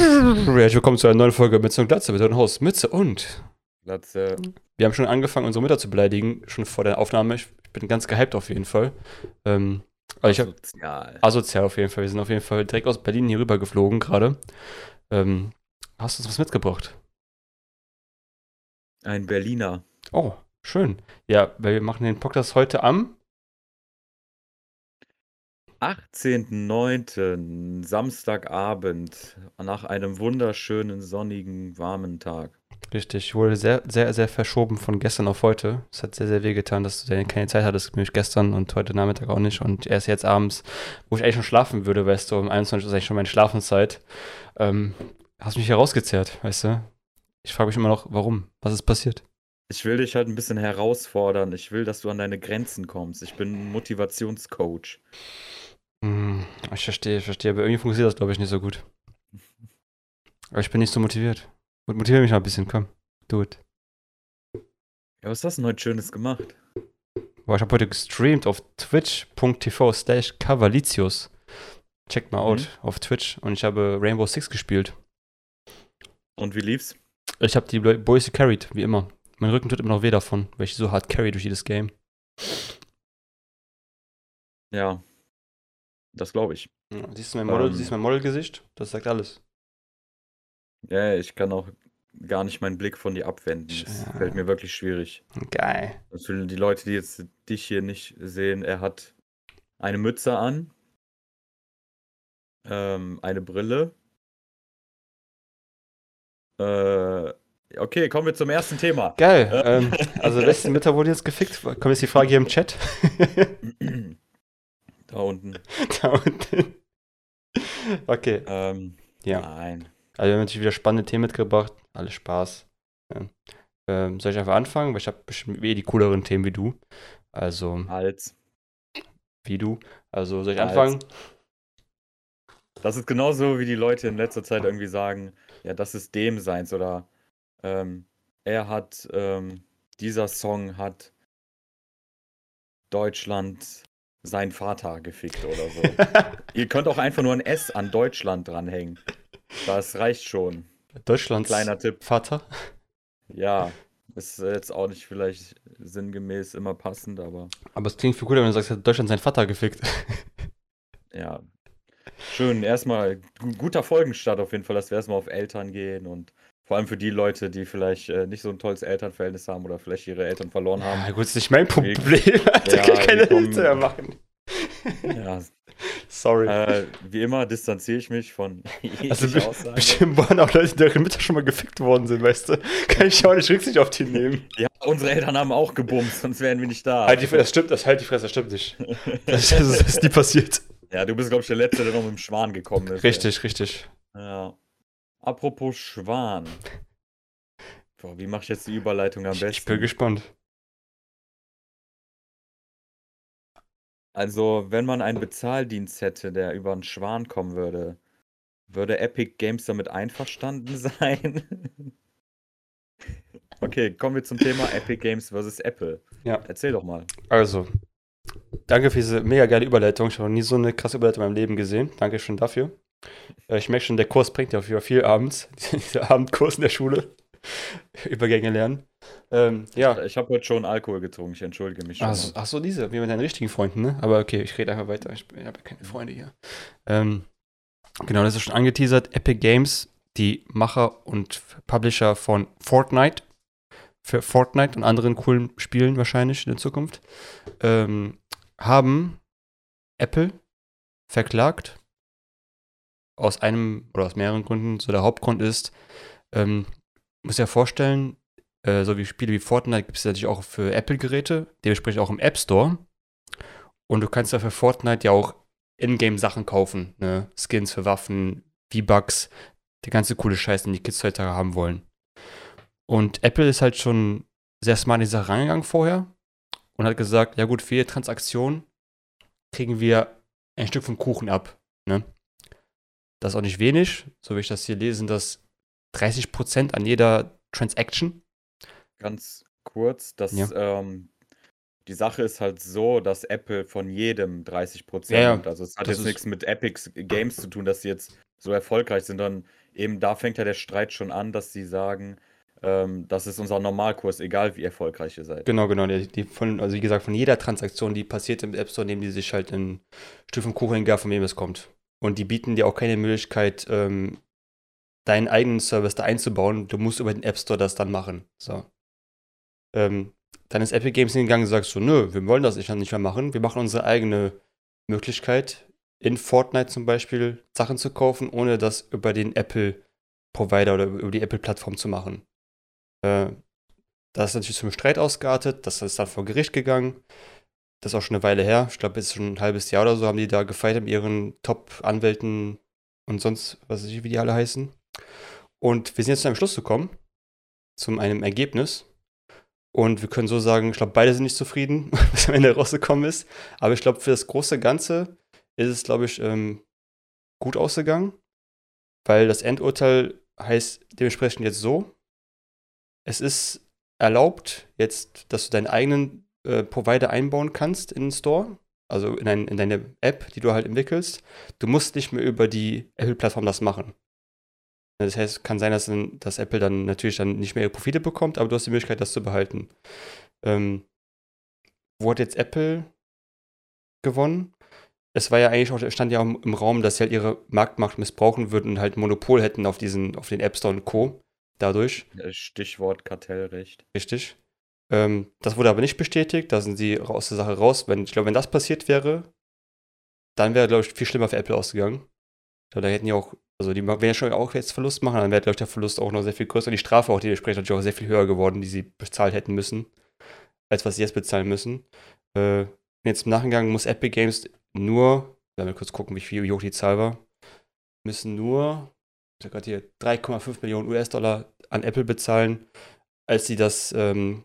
Herzlich willkommen zu einer neuen Folge Mütze und Glatze mit Haus Mütze und. Glatze. Wir haben schon angefangen, unsere Mütter zu beleidigen, schon vor der Aufnahme. Ich bin ganz gehypt auf jeden Fall. Ähm, also ich hab, Sozial. asozial auf jeden Fall. Wir sind auf jeden Fall direkt aus Berlin hier rüber geflogen gerade. Ähm, hast du uns was mitgebracht? Ein Berliner. Oh, schön. Ja, weil wir machen den Podcast heute am 18.09. Samstagabend nach einem wunderschönen, sonnigen, warmen Tag. Richtig, wurde sehr, sehr, sehr verschoben von gestern auf heute. Es hat sehr, sehr weh getan, dass du keine Zeit hattest, nämlich gestern und heute Nachmittag auch nicht. Und erst jetzt abends, wo ich eigentlich schon schlafen würde, weißt du, um 21 Uhr ist eigentlich schon meine Schlafenszeit, ähm, hast mich herausgezerrt, weißt du. Ich frage mich immer noch, warum? Was ist passiert? Ich will dich halt ein bisschen herausfordern. Ich will, dass du an deine Grenzen kommst. Ich bin Motivationscoach. Hm, ich verstehe, ich verstehe, aber irgendwie funktioniert das, glaube ich, nicht so gut. Aber ich bin nicht so motiviert. Und motiviere mich noch ein bisschen, komm, do it. Ja, was hast du denn heute Schönes gemacht? Boah, ich habe heute gestreamt auf twitch.tv slash Cavalicius. Checkt mal out Mhm. auf Twitch und ich habe Rainbow Six gespielt. Und wie lief's? Ich habe die Boys gecarried, wie immer. Mein Rücken tut immer noch weh davon, weil ich so hart carry durch jedes Game. Ja, das glaube ich. Siehst du mein Model, Ähm. siehst mein Modelgesicht? Das sagt alles. Ja, ich kann auch gar nicht meinen Blick von dir abwenden. Das Ja. fällt mir wirklich schwierig. Geil. Das für die Leute, die jetzt dich hier nicht sehen, er hat eine Mütze an, ähm, eine Brille. Äh, okay, kommen wir zum ersten Thema. Geil. Äh. Ähm, also, wessen Mütter wurde jetzt gefickt? Kommt jetzt die Frage hier im Chat. Da unten. da unten. Okay, Ähm, ja. Nein. Also wir haben natürlich wieder spannende Themen mitgebracht. Alles Spaß. Ja. Ähm, soll ich einfach anfangen? Weil ich habe bestimmt eh die cooleren Themen wie du. Also, Als. wie du. Also, soll ich Als. anfangen? Das ist genauso, wie die Leute in letzter Zeit irgendwie sagen, ja, das ist dem seins oder ähm, er hat, ähm, dieser Song hat Deutschland seinen Vater gefickt oder so. Ihr könnt auch einfach nur ein S an Deutschland dranhängen. Das reicht schon. Deutschlands Kleiner Tipp. Vater. Ja, ist jetzt auch nicht vielleicht sinngemäß immer passend, aber Aber es klingt viel cooler, wenn du sagst, hat Deutschland seinen Vater gefickt. ja. Schön, erstmal gu- guter Folgenstart auf jeden Fall, dass wir erstmal auf Eltern gehen und vor allem für die Leute, die vielleicht äh, nicht so ein tolles Elternverhältnis haben oder vielleicht ihre Eltern verloren haben. Ja, gut, ist nicht mein Problem. Da Ja, kann ich keine kommen- Hilfe mehr machen. Ja, Sorry. äh, wie immer distanziere ich mich von also Aussage. bestimmt waren auch Leute, deren Mütter schon mal gefickt worden sind, weißt du. Kann ich auch nicht Rücksicht auf die nehmen. Ja, unsere Eltern haben auch gebumst, sonst wären wir nicht da. Halt die das stimmt, das halt die Fresse, das stimmt nicht. Das, das, das ist nie passiert. Ja, du bist, glaube ich, der Letzte, der noch mit dem Schwan gekommen ist. Richtig, richtig. Ja. Apropos Schwan. Boah, wie mache ich jetzt die Überleitung am Ich, besten? ich bin gespannt. Also, wenn man einen Bezahldienst hätte, der über einen Schwan kommen würde, würde Epic Games damit einverstanden sein? okay, kommen wir zum Thema Epic Games versus Apple. Ja. Erzähl doch mal. Also, danke für diese mega geile Überleitung. Ich habe noch nie so eine krasse Überleitung in meinem Leben gesehen. Danke schon dafür. Äh, Ich merke schon, der Kurs bringt ja auf jeden Fall viel abends. Dieser Abendkurs in der Schule. Übergänge lernen. Ähm, ja. Ich habe heute schon Alkohol getrunken, ich entschuldige mich schon. Ach, so- ach so, diese, wie mit deinen richtigen Freunden, ne? Aber okay, ich rede einfach weiter. Ich, ich habe ja keine Freunde hier. Ähm, genau, das ist schon angeteasert. Epic Games, die Macher und Publisher von Fortnite, für Fortnite und anderen coolen Spielen wahrscheinlich in der Zukunft, ähm, haben Apple verklagt. Aus einem oder aus mehreren Gründen. So der Hauptgrund ist, ähm, muss ja vorstellen, äh, so wie Spiele wie Fortnite gibt es natürlich auch für Apple-Geräte, dementsprechend auch im App Store. Und du kannst ja für Fortnite ja auch Ingame-Sachen kaufen, ne? Skins für Waffen, V-Bucks, der ganze coole Scheiß, den die Kids heute haben wollen. Und Apple ist halt schon sehr smart in die Sache reingegangen vorher und hat gesagt, ja gut, für jede Transaktion kriegen wir ein Stück vom Kuchen ab, ne? Das ist auch nicht wenig, so wie ich das hier lese, sind das 30% an jeder Transaction. Ganz kurz, dass Ja. ähm, die Sache ist halt so, dass Apple von jedem 30% Ja, ja, nimmt. Also es hat das jetzt nichts mit Epic Games zu tun, dass sie jetzt so erfolgreich sind, dann eben da fängt ja der Streit schon an, dass sie sagen, ähm, das ist unser Normalkurs, egal wie erfolgreich ihr seid. Genau, genau. Die, die von, also wie gesagt, von jeder Transaktion, die passiert im App Store, nehmen die sich halt ein Stück vom Kuchen gar, von wem es kommt. Und die bieten dir auch keine Möglichkeit, ähm, deinen eigenen Service da einzubauen. Du musst über den App Store das dann machen. So. Ähm, dann ist Epic Games hingegangen und sagst so, nö, wir wollen das nicht mehr machen. Wir machen unsere eigene Möglichkeit, in Fortnite zum Beispiel Sachen zu kaufen, ohne das über den Apple-Provider oder über die Apple-Plattform zu machen. Äh, das ist natürlich zum Streit ausgeartet, das ist dann vor Gericht gegangen. Das ist auch schon eine Weile her. Ich glaube, jetzt schon ein halbes Jahr oder so haben die da gefeiert mit ihren Top-Anwälten und sonst, was weiß ich, wie die alle heißen. Und wir sind jetzt zu einem Schluss gekommen, zu einem Ergebnis. Und wir können so sagen, ich glaube, beide sind nicht zufrieden, was am Ende rausgekommen ist. Aber ich glaube, für das große Ganze ist es, glaube ich, ähm, gut ausgegangen. Weil das Endurteil heißt dementsprechend jetzt so, es ist erlaubt, jetzt, dass du deinen eigenen äh, Provider einbauen kannst in den Store, also in, ein, in, deine App, die du halt entwickelst. Du musst nicht mehr über die Apple-Plattform das machen. Das heißt, kann sein, dass, dann, dass, Apple dann natürlich dann nicht mehr ihre Profite bekommt, aber du hast die Möglichkeit, das zu behalten. Ähm, wo hat jetzt Apple gewonnen? Es war ja eigentlich auch, stand ja auch im Raum, dass sie halt ihre Marktmacht missbrauchen würden und halt Monopol hätten auf diesen, auf den App Store und Co dadurch. Stichwort Kartellrecht. Richtig. Ähm, das wurde aber nicht bestätigt, da sind sie aus der Sache raus. Wenn, ich glaube, wenn das passiert wäre, dann wäre, glaube ich, viel schlimmer für Apple ausgegangen. Glaube, da hätten die auch, also die werden ja schon auch jetzt Verlust machen, dann wäre, glaube ich, der Verlust auch noch sehr viel größer und die Strafe auch dementsprechend natürlich auch sehr viel höher geworden, die sie bezahlt hätten müssen, als was sie jetzt bezahlen müssen. Äh, jetzt im Nachgang muss Epic Games nur, werden wir kurz gucken, wie viel wie hoch die Zahl war, müssen nur ich habe gerade hier 3,5 Millionen US-Dollar an Apple bezahlen, als sie das ähm,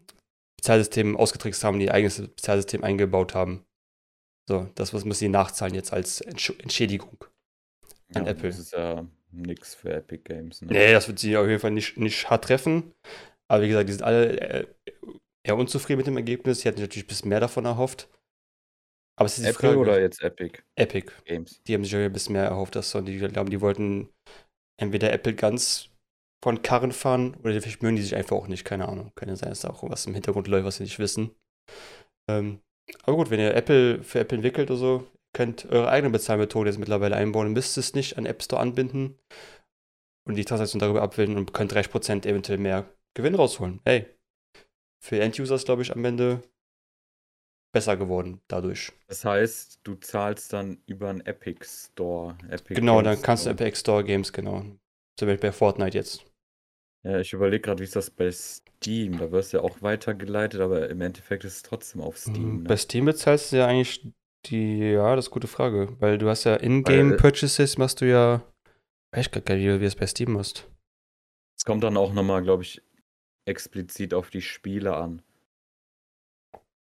Bezahlsystem ausgetrickst haben, ihr eigenes Bezahlsystem eingebaut haben. So, das was müssen sie nachzahlen jetzt als Entschädigung an ja, Apple. Das ist ja nichts für Epic Games. Ne? Nee, das wird sie auf jeden Fall nicht, nicht hart treffen. Aber wie gesagt, die sind alle äh, eher unzufrieden mit dem Ergebnis. Sie hatten natürlich ein bisschen mehr davon erhofft. Aber es ist Apple Frage, oder jetzt Epic? Epic Games. Die haben sich ein bisschen mehr erhofft, dass so, die glauben, die wollten entweder Apple ganz von Karren fahren oder vielleicht mögen die sich einfach auch nicht, keine Ahnung. Kann ja sein, dass da auch was im Hintergrund läuft, was sie nicht wissen. Ähm, aber gut, wenn ihr Apple für Apple entwickelt oder so, könnt eure eigene Bezahlmethode jetzt mittlerweile einbauen, müsst es nicht an App Store anbinden und die Transaktion darüber abwählen und könnt 30% eventuell mehr Gewinn rausholen. Hey, für End-Users glaube ich am Ende besser geworden dadurch. Das heißt, du zahlst dann über einen Epic Store. Epic genau, Games dann kannst du Epic Store Games, genau. Zum Beispiel bei Fortnite jetzt. Ja, ich überlege gerade, wie ist das bei Steam? Da wirst du ja auch weitergeleitet, aber im Endeffekt ist es trotzdem auf Steam. Mhm, ne? Bei Steam bezahlst du ja eigentlich die, ja, das ist eine gute Frage, weil du hast ja In-Game-Purchases, machst du ja, weiß ich gar nicht, wie du es bei Steam machst. Es kommt dann auch nochmal, glaube ich, explizit auf die Spiele an.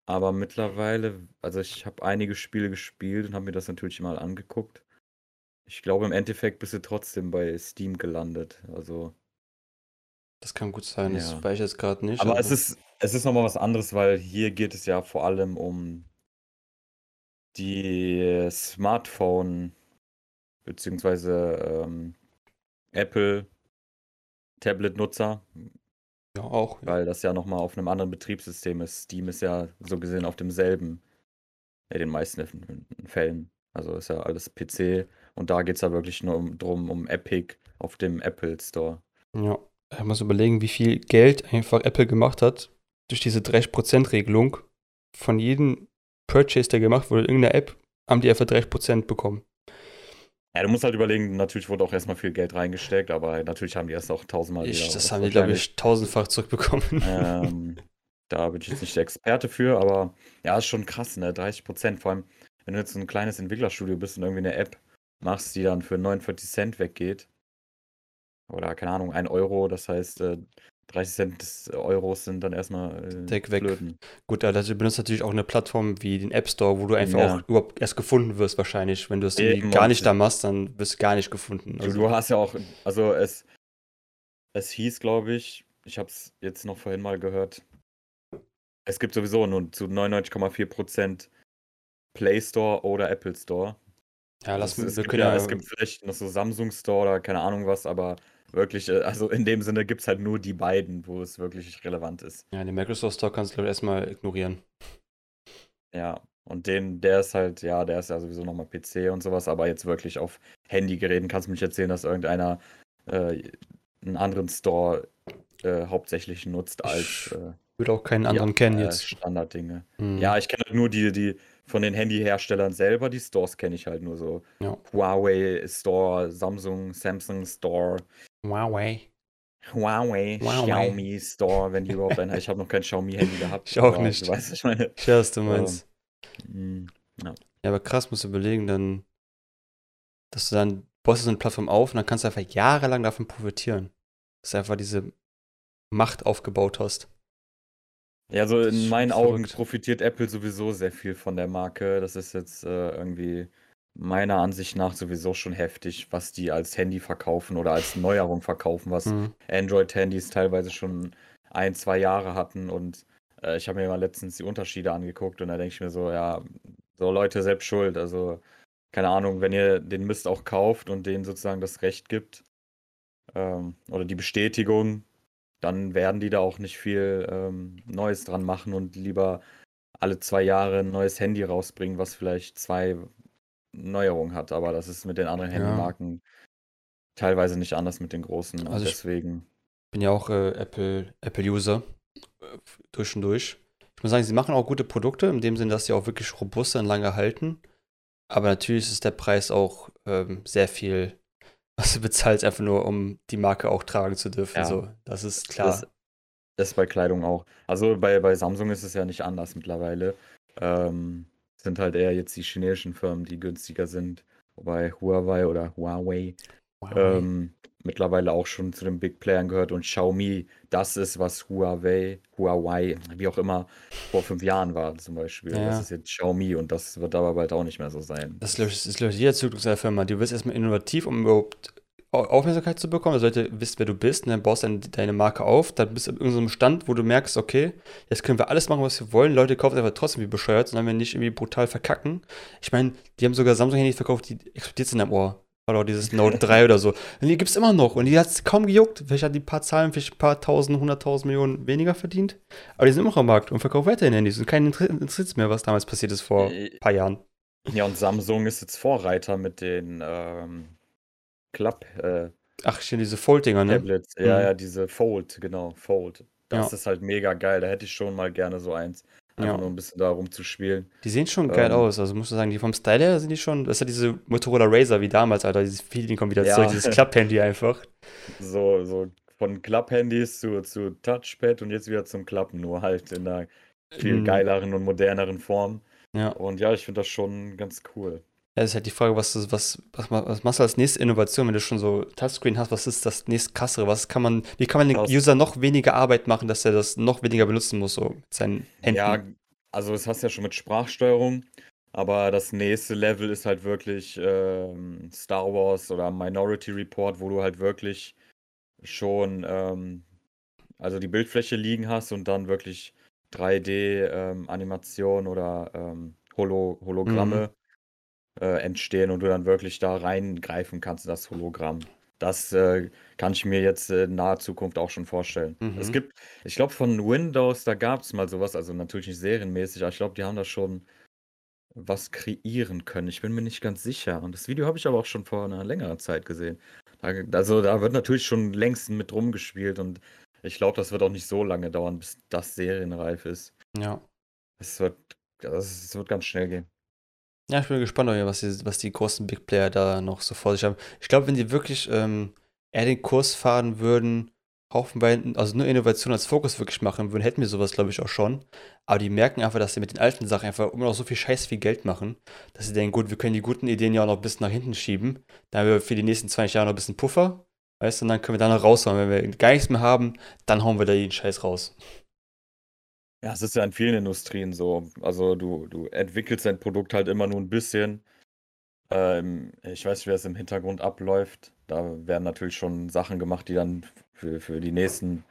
Aber mittlerweile, also ich habe einige Spiele gespielt und habe mir das natürlich mal angeguckt. Ich glaube, im Endeffekt bist du trotzdem bei Steam gelandet. Also. Das kann gut sein, das weiß ich jetzt gerade nicht. Aber, aber es ist, es ist nochmal was anderes, weil hier geht es ja vor allem um die Smartphone beziehungsweise ähm, Apple Tablet-Nutzer. Ja, auch. Ja. Weil das ja nochmal auf einem anderen Betriebssystem ist. Steam ist ja so gesehen auf demselben, in den meisten Fällen. Also ist ja alles PC und da geht es ja wirklich nur um, drum, um Epic auf dem Apple Store. Ja, ich muss überlegen, wie viel Geld einfach Apple gemacht hat durch diese 30%-Regelung. Von jedem Purchase, der gemacht wurde, in irgendeiner App, haben die einfach 30% bekommen. Ja, du musst halt überlegen, natürlich wurde auch erstmal viel Geld reingesteckt, aber natürlich haben die erst auch tausendmal ich, wieder. Das haben die, glaube ich, tausendfach zurückbekommen. Ähm, da bin ich jetzt nicht der Experte für, aber ja, ist schon krass, ne? 30 Prozent. Vor allem, wenn du jetzt ein kleines Entwicklerstudio bist und irgendwie eine App machst, die dann für 49 Cent weggeht. Oder keine Ahnung, ein Euro, das heißt, äh, 30 Cent des Euros sind dann erstmal äh, Deck weg. Blöden. Gut, also du benutzt natürlich auch eine Plattform wie den App Store, wo du einfach ja. auch überhaupt erst gefunden wirst wahrscheinlich. Wenn du es gar nicht da machst, dann wirst du gar nicht gefunden. Also. Du, du hast ja auch, also es, es hieß, glaube ich, ich habe es jetzt noch vorhin mal gehört, es gibt sowieso nur zu 99,4% Play Store oder Apple Store. Ja, lass Es, mal, es wir gibt ja, ja, es gibt vielleicht noch so Samsung Store oder keine Ahnung was, aber wirklich, äh, also in dem Sinne gibt es halt nur die beiden, wo es wirklich relevant ist. ja, den Microsoft Store kannst du, glaube ich, erstmal ignorieren. Ja, und den, der ist halt, ja, der ist ja sowieso nochmal PC und sowas, aber jetzt wirklich auf Handygeräten kannst du mich erzählen, dass irgendeiner äh, einen anderen Store äh, hauptsächlich nutzt als Ich äh, würde auch keinen anderen kennen äh, jetzt. Standarddinge. Hm, Ja, ich kenne halt nur die, die von den Handyherstellern selber, die Stores kenne ich halt nur so. ja. Huawei Store, Samsung, Samsung Store, Huawei. Huawei, Huawei. Xiaomi Store, wenn die überhaupt einen. Ich habe noch kein Xiaomi-Handy gehabt. Ich auch nicht. Du weißt, was ich meine. Ich weiß, du meinst. Mm, Ja, aber krass, musst du überlegen, dann, dass du dann, baust du so eine Plattform auf und dann kannst du einfach jahrelang davon profitieren. Dass du einfach diese Macht aufgebaut hast. Ja, also in meinen Augen verrückt. profitiert Apple sowieso sehr viel von der Marke. Das ist jetzt äh, irgendwie meiner Ansicht nach sowieso schon heftig, was die als Handy verkaufen oder als Neuerung verkaufen, was Hm. Android-Handys teilweise schon ein, zwei Jahre hatten. Und äh, ich habe mir mal letztens die Unterschiede angeguckt und da denke ich mir so, ja, so Leute selbst schuld. Also, keine Ahnung, wenn ihr den Mist auch kauft und denen sozusagen das Recht gibt ähm, oder die Bestätigung, dann werden die da auch nicht viel ähm, Neues dran machen und lieber alle zwei Jahre ein neues Handy rausbringen, was vielleicht zwei Neuerungen hat. Aber das ist mit den anderen Ja. Handymarken teilweise nicht anders mit den großen. Also ich- deswegen. bin ja auch äh, Apple, Apple-User äh, durch und durch. Ich muss sagen, sie machen auch gute Produkte, in dem Sinne, dass sie auch wirklich robust und lange halten. Aber natürlich ist der Preis auch ähm, sehr viel, du bezahlst, einfach nur, um die Marke auch tragen zu dürfen. Ja. So, das ist klar. Das, das ist bei Kleidung auch. Also bei, bei Samsung ist es ja nicht anders mittlerweile. Ähm, sind halt eher jetzt die chinesischen Firmen, die günstiger sind. Wobei Huawei oder Huawei Huawei. ähm, mittlerweile auch schon zu den Big Playern gehört und Xiaomi, das ist, was Huawei, Huawei, wie auch immer, vor fünf Jahren war zum Beispiel. Ja. Das ist jetzt Xiaomi und das wird aber bald auch nicht mehr so sein. Das ich, das ich, jeder Zyklus der Firma. Du wirst erstmal innovativ, um überhaupt Au- Aufmerksamkeit zu bekommen. Also Leute wissen, wer du bist, und dann baust du deine, Marke auf. Dann bist du in irgendeinem Stand, wo du merkst, okay, jetzt können wir alles machen, was wir wollen. Leute kaufen es einfach trotzdem wie bescheuert, sondern wir nicht irgendwie brutal verkacken. Ich meine, die haben sogar Samsung-Handys verkauft, die explodiert sind am Ohr. Oder auch dieses Note 3 oder so. Und die gibt es immer noch. Und die hat es kaum gejuckt. Vielleicht hat die paar Zahlen, vielleicht ein paar tausend, hunderttausend Millionen weniger verdient. Aber die sind immer noch am Markt und verkaufen weiterhin Handys. Und keinen interessiert es mehr, was damals passiert ist vor Äh, ein paar Jahren. Ja, und Samsung ist jetzt Vorreiter mit den ähm, Club äh, Ach, hier diese Fold-Dinger, ne? Tablets. Ja, Mhm. ja, diese Fold, genau, Fold. Das Ja. ist halt mega geil. Da hätte ich schon mal gerne so eins. Einfach Ja. nur ein bisschen da rumzuspielen. Die sehen schon geil Ähm. aus. Also musst du sagen, die vom Style her sind die schon. Das ist ja diese Motorola Razer wie damals, Alter. Dieses Feeling kommt wieder Ja. zurück, dieses Klapp-Handy einfach. So, so von Club-Handys zu, zu Touchpad und jetzt wieder zum Klappen, nur halt in einer viel Mhm. geileren und moderneren Form. Ja. Und ja, ich finde das schon ganz cool. Ja, ist halt die Frage, was, was, was, was machst du als nächste Innovation, wenn du schon so Touchscreen hast? Was ist das nächste krassere? Was kann man, wie kann man den Das- User noch weniger Arbeit machen, dass er das noch weniger benutzen muss, so mit seinen Händen? Ja, also das hast du ja schon mit Sprachsteuerung, aber das nächste Level ist halt wirklich ähm, Star Wars oder Minority Report, wo du halt wirklich schon ähm, also die Bildfläche liegen hast und dann wirklich 3D-Animation oder ähm, Holo Hologramme äh, entstehen und du dann wirklich da reingreifen kannst in das Hologramm. Das äh, kann ich mir jetzt äh, in naher Zukunft auch schon vorstellen. Mhm. Es gibt, ich glaube, von Windows, da gab es mal sowas, also natürlich nicht serienmäßig, aber ich glaube, die haben da schon was kreieren können. Ich bin mir nicht ganz sicher. Und das Video habe ich aber auch schon vor einer längeren Zeit gesehen. Da, also da wird natürlich schon längst mit rumgespielt und ich glaube, das wird auch nicht so lange dauern, bis das serienreif ist. ja. Es wird, das, es wird ganz schnell gehen. Ja, ich bin gespannt, was die, was die großen Big Player da noch so vor sich haben. Ich glaube, wenn die wirklich ähm, eher den Kurs fahren würden, haufenweise, also nur Innovation als Fokus wirklich machen würden, hätten wir sowas, glaube ich, auch schon. Aber die merken einfach, dass sie mit den alten Sachen einfach immer noch so viel Scheiß viel Geld machen, dass sie denken, gut, wir können die guten Ideen ja auch noch ein bisschen nach hinten schieben. Dann haben wir für die nächsten 20 Jahre noch ein bisschen Puffer, weißt du, und dann können wir da noch raushauen. Wenn wir gar nichts mehr haben, dann hauen wir da den Scheiß raus. Ja, es ist ja in vielen Industrien so. Also du, du entwickelst dein Produkt halt immer nur ein bisschen. Ähm, ich weiß nicht, wie das im Hintergrund abläuft. Da werden natürlich schon Sachen gemacht, die dann für, für die nächsten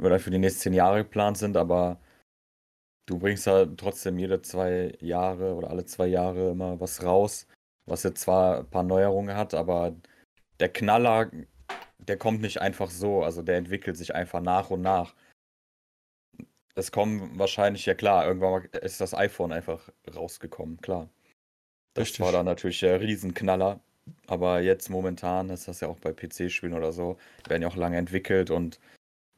oder für die nächsten zehn Jahre geplant sind, aber du bringst halt trotzdem jede zwei Jahre oder alle zwei Jahre immer was raus. was jetzt zwar ein paar Neuerungen hat, aber der Knaller, der kommt nicht einfach so. Also der entwickelt sich einfach nach und nach. Es kommen wahrscheinlich, ja klar, irgendwann ist das iPhone einfach rausgekommen, klar. Das Richtig. war dann natürlich der Riesenknaller. Aber jetzt momentan ist das ja auch bei PC-Spielen oder so, werden ja auch lange entwickelt und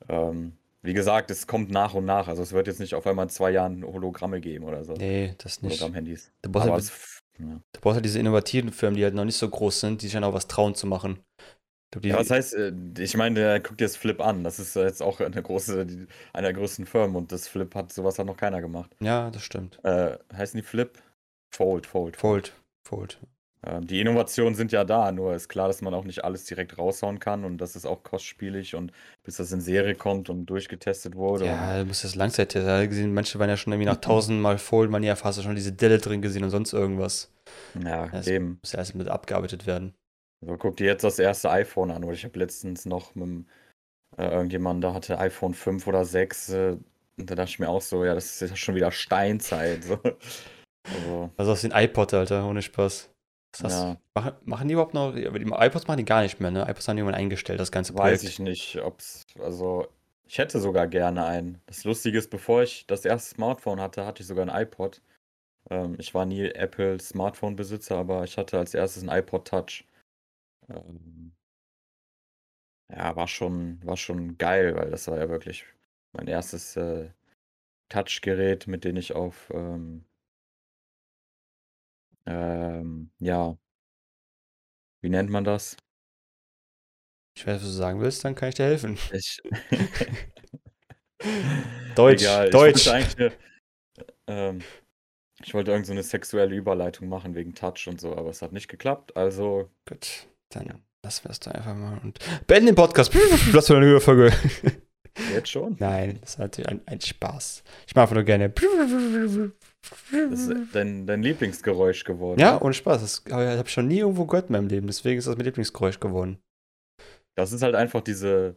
ähm, wie gesagt, es kommt nach und nach. Also es wird jetzt nicht auf einmal in zwei Jahren Hologramme geben oder so. Nee, das nicht. Hologramm-Handys. Du halt, es, ja. du brauchst halt diese innovativen Firmen, die halt noch nicht so groß sind, die sich dann auch was trauen zu machen. Glaub, Ja, was heißt, äh, ich meine, guck dir das Flip an. Das ist jetzt auch eine große, die- eine der größten Firmen und das Flip hat sowas hat noch keiner gemacht. ja, das stimmt. Äh, heißen die Flip? Fold, Fold. Fold, Fold. Ähm, die Innovationen sind ja da, nur ist klar, dass man auch nicht alles direkt raushauen kann und das ist auch kostspielig und bis das in Serie kommt und durchgetestet wurde. Ja, du musst das Langzeit gesehen. Manche waren ja schon irgendwie nach tausendmal Fold, man ja fast schon diese Delle drin gesehen und sonst irgendwas. Ja, Das eben. muss ja erst mit abgearbeitet werden. Also guck dir jetzt das erste iPhone an. Oder ich habe letztens noch mit einem, äh, irgendjemand, da hatte iPhone 5 oder 6. Äh, und da dachte ich mir auch so, ja, das ist ja schon wieder Steinzeit. So. Also, Also aus den iPod, Alter, ohne Spaß. Was ja, Machen, machen die überhaupt noch? Die iPods machen die gar nicht mehr, ne? iPods haben die irgendwann eingestellt, das ganze weiß Projekt. ich nicht, ob's, also, ich hätte sogar gerne einen. Das Lustige ist, bevor ich das erste Smartphone hatte, hatte ich sogar ein iPod. Ähm, ich war nie Apple Smartphone-Besitzer, aber ich hatte als erstes ein iPod Touch. Ähm, ja, war schon, war schon geil, weil das war ja wirklich mein erstes äh, Touchgerät, mit dem ich auf, ähm, ähm, ja, wie nennt man das? Ich weiß, was du sagen willst, dann kann ich dir helfen. Ich, Deutsch, Egal, ich Deutsch. wollte eigentlich eine, ähm, ich wollte irgend so eine sexuelle Überleitung machen wegen Touch und so, aber es hat nicht geklappt. Also, Gut, dann lassen wir es doch einfach mal und beenden den Podcast. Was für eine neue Folge. jetzt schon. Nein, das ist natürlich ein, ein Spaß. Ich mache einfach nur gerne. Das ist dein, dein Lieblingsgeräusch geworden. Ja, ohne Spaß. Das habe ich schon nie irgendwo gehört in meinem Leben. Deswegen ist das mein Lieblingsgeräusch geworden. Das ist halt einfach diese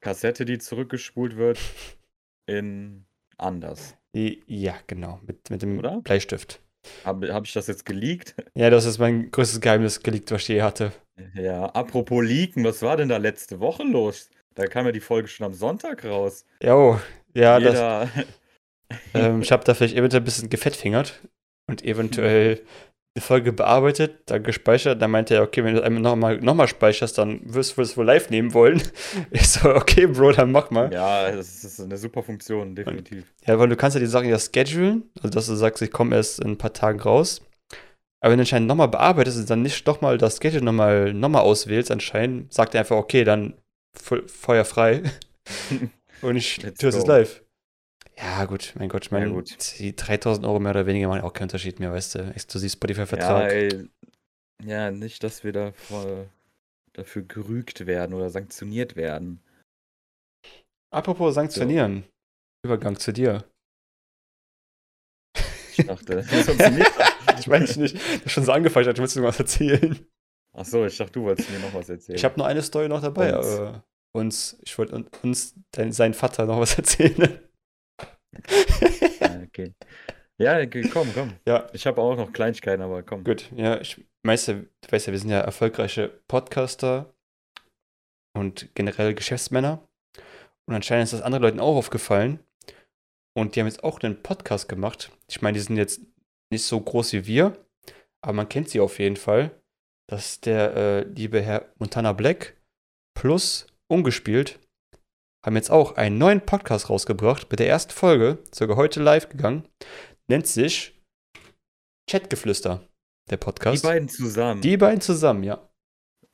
Kassette, die zurückgespult wird, in anders. Ja, genau. Mit, mit dem Oder? Bleistift. Habe hab ich das jetzt geleakt? Ja, das ist mein größtes Geheimnis geleakt, was ich je hatte. Ja, apropos leaken, was war denn da letzte Woche los? Da kam ja die Folge schon am Sonntag raus. Jo, ja, das, Jeder, ähm, ich habe da vielleicht eventuell ein bisschen gefettfingert und eventuell die Folge bearbeitet, dann gespeichert. Dann meinte er, okay, wenn du einmal nochmal noch mal speicherst, dann wirst du es wohl live nehmen wollen. Ich so, okay, Bro, dann mach mal. Ja, ja, das ist eine super Funktion, definitiv. weil du kannst ja die Sachen ja schedulen, also dass du sagst, ich komme erst in ein paar Tagen raus. Aber wenn du anscheinend nochmal bearbeitest und dann nicht nochmal das Schedule nochmal noch mal auswählst, anscheinend sagt er einfach, okay, dann fe- Feuer frei. und ich tue es live. Ja, gut, mein Gott, ich meine, Ja, gut. die 3000 Euro mehr oder weniger machen auch keinen Unterschied mehr, weißt du. Exklusiv Ja, Spotify-Vertrag. ey, ja, nicht, dass wir da voll dafür gerügt werden oder sanktioniert werden. Apropos sanktionieren. Übergang zu dir. Ich dachte, das ich meine ich nicht. Du hast schon so angefeuert, ich willst du was erzählen. Achso, ich dachte, du wolltest mir noch was erzählen. Ich habe nur eine Story noch dabei. Uns. uns, ich wollte un- uns, dein, sein Vater noch was erzählen. Ja, okay. Ja, komm, komm. ja, Ich habe auch noch Kleinigkeiten, aber komm. gut. Ja, ich weiß ja, du weißt ja, wir sind ja erfolgreiche Podcaster und generell Geschäftsmänner. Und anscheinend ist das anderen Leuten auch aufgefallen. Und die haben jetzt auch einen Podcast gemacht. Ich meine, die sind jetzt nicht so groß wie wir, aber man kennt sie auf jeden Fall. Das ist der äh, liebe Herr Montana Black plus Ungespielt haben jetzt auch einen neuen Podcast rausgebracht mit der ersten Folge, sogar heute live gegangen. Nennt sich Chatgeflüster, der Die Podcast. beiden zusammen. Die beiden zusammen, ja.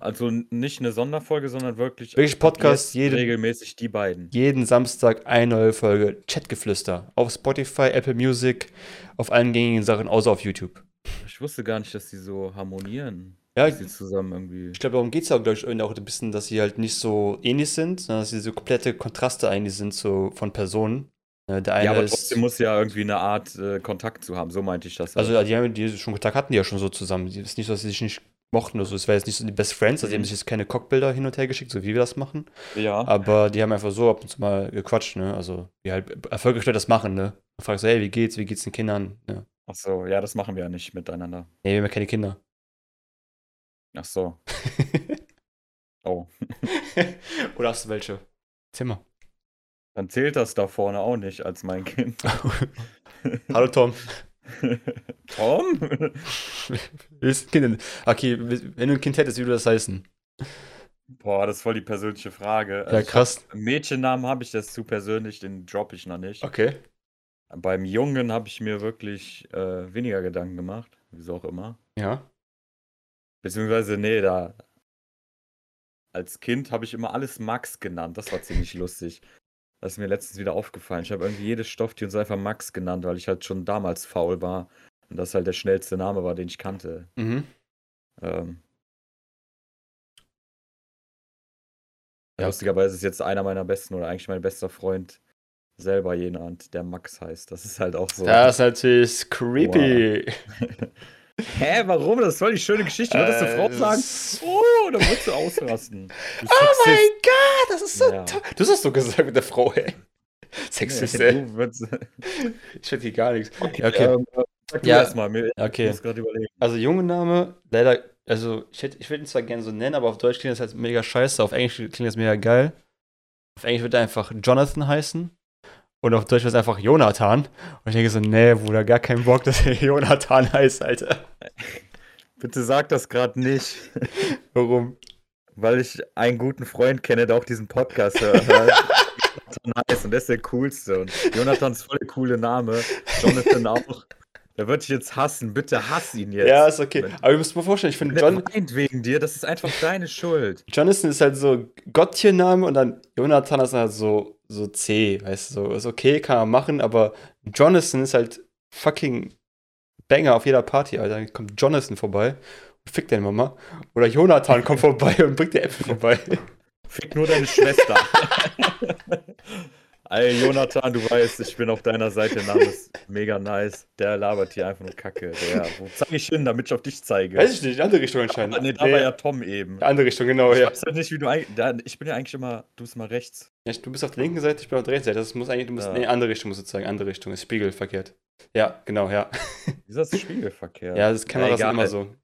Also nicht eine Sonderfolge, sondern wirklich, Wirklich Podcast, jede- regelmäßig die beiden. Jeden Samstag eine neue Folge Chatgeflüster. Auf Spotify, Apple Music, auf allen gängigen Sachen, außer auf YouTube. Ich wusste gar nicht, dass die so harmonieren. Ja, zusammen irgendwie. Ich glaube, darum geht es auch, glaube ich, auch ein bisschen, dass sie halt nicht so ähnlich sind, sondern dass sie so komplette Kontraste eigentlich sind so von Personen. Äh, Der eine Ja, aber ist. trotzdem muss ja irgendwie eine Art äh, Kontakt zu haben. So meinte ich das. also, halt. die, haben, die schon Kontakt hatten die ja schon so zusammen. Es ist nicht so, dass sie sich nicht mochten oder so. Es war jetzt nicht so die Best Friends, also die haben Mhm. sich jetzt keine Cockbilder hin und her geschickt, so wie wir das machen. ja. Aber die haben einfach so ab und zu mal gequatscht, ne? Also, wie halt erfolgreich das machen, ne? Du fragst so, hey, wie geht's, wie geht's den Kindern? Ja. Ach so, ja, das machen wir ja nicht miteinander. Nee, wir haben ja keine Kinder. Ach so. Oh. Oder hast du welche? Zimmer. Dann zählt das da vorne auch nicht als mein Kind. Hallo Tom. Tom? Okay, wenn du ein Kind hättest, wie würde das heißen? Boah, das ist voll die persönliche Frage. Ja, krass. Ich, Mädchennamen habe ich das zu persönlich, den droppe ich noch nicht. Okay. Beim Jungen habe ich mir wirklich äh, weniger Gedanken gemacht, wieso auch immer. Ja. Beziehungsweise, nee, da. Als Kind habe ich immer alles Max genannt. Das war ziemlich lustig. Das ist mir letztens wieder aufgefallen. Ich habe irgendwie jedes Stofftier und so einfach Max genannt, weil ich halt schon damals faul war. Und das halt der schnellste Name war, den ich kannte. Mhm. Ähm, Ja. Lustigerweise ist jetzt einer meiner besten oder eigentlich mein bester Freund selber jemand, der Max heißt. Das ist halt auch so. Das ist natürlich creepy. Hä, warum? Das ist voll die schöne Geschichte. Würdest du Äh, Frau sagen? Oh, dann würdest du ausrasten. Du Oh mein Sexist. Gott, das ist so Ja. toll. Du hast so gesagt mit der Frau, ey. Sexist, Ja, ey. du Ich finde hier gar nichts. Okay, Ja, okay. ähm, sag du Ja, erst mal. Mir- Ich Okay. muss gerade überlegen. Also junge Name, leider, also ich, hätte, ich würde ihn zwar gerne so nennen, aber auf Deutsch klingt das halt mega scheiße, auf Englisch klingt das mega geil. Auf Englisch wird er einfach Jonathan heißen. Und auf Deutsch wird es einfach Jonathan. Und ich denke so, nee, Bruder, gar keinen Bock, dass er Jonathan heißt, Alter. Bitte sag das gerade nicht, Warum? weil ich einen guten Freund kenne, der auch diesen Podcast hört. Jonathan heißt und der ist der coolste. Und Jonathan ist voll der coole Name. Jonathan auch. Der wird dich jetzt hassen. Bitte hass ihn jetzt. Ja, ist okay. Aber ihr müsst mal vorstellen, ich finde John, weint wegen dir, das ist einfach deine Schuld. Jonathan ist halt so Gottchenname und dann Jonathan ist halt so, so C, weißt du, so ist okay, kann man machen, aber Jonathan ist halt fucking Banger auf jeder Party, Alter. Dann kommt Jonathan vorbei und fickt deine Mama. Oder Jonathan kommt vorbei und bringt dir Äpfel vorbei. Fick nur deine Schwester. Ey, Jonathan, du weißt, ich bin auf deiner Seite. Der Name ist mega nice. Der labert hier einfach nur Kacke. Der, wo zeige ich hin, damit ich auf dich zeige? Weiß ich nicht, andere Richtung anscheinend. Ah, nee, da war ja Tom eben. andere Richtung, genau, Ich ja. weiß halt nicht, wie du. Da, ich bin ja eigentlich immer. Du bist mal rechts. ja. Du bist auf der linken Seite, ich bin auf der rechten Seite. Das muss eigentlich, du musst, Ja. nee, andere Richtung musst du zeigen, andere Richtung, ist spiegelverkehrt. Ja, genau, ja. Dieser ist Spiegelverkehr. Ja, das Kamera ist immer so.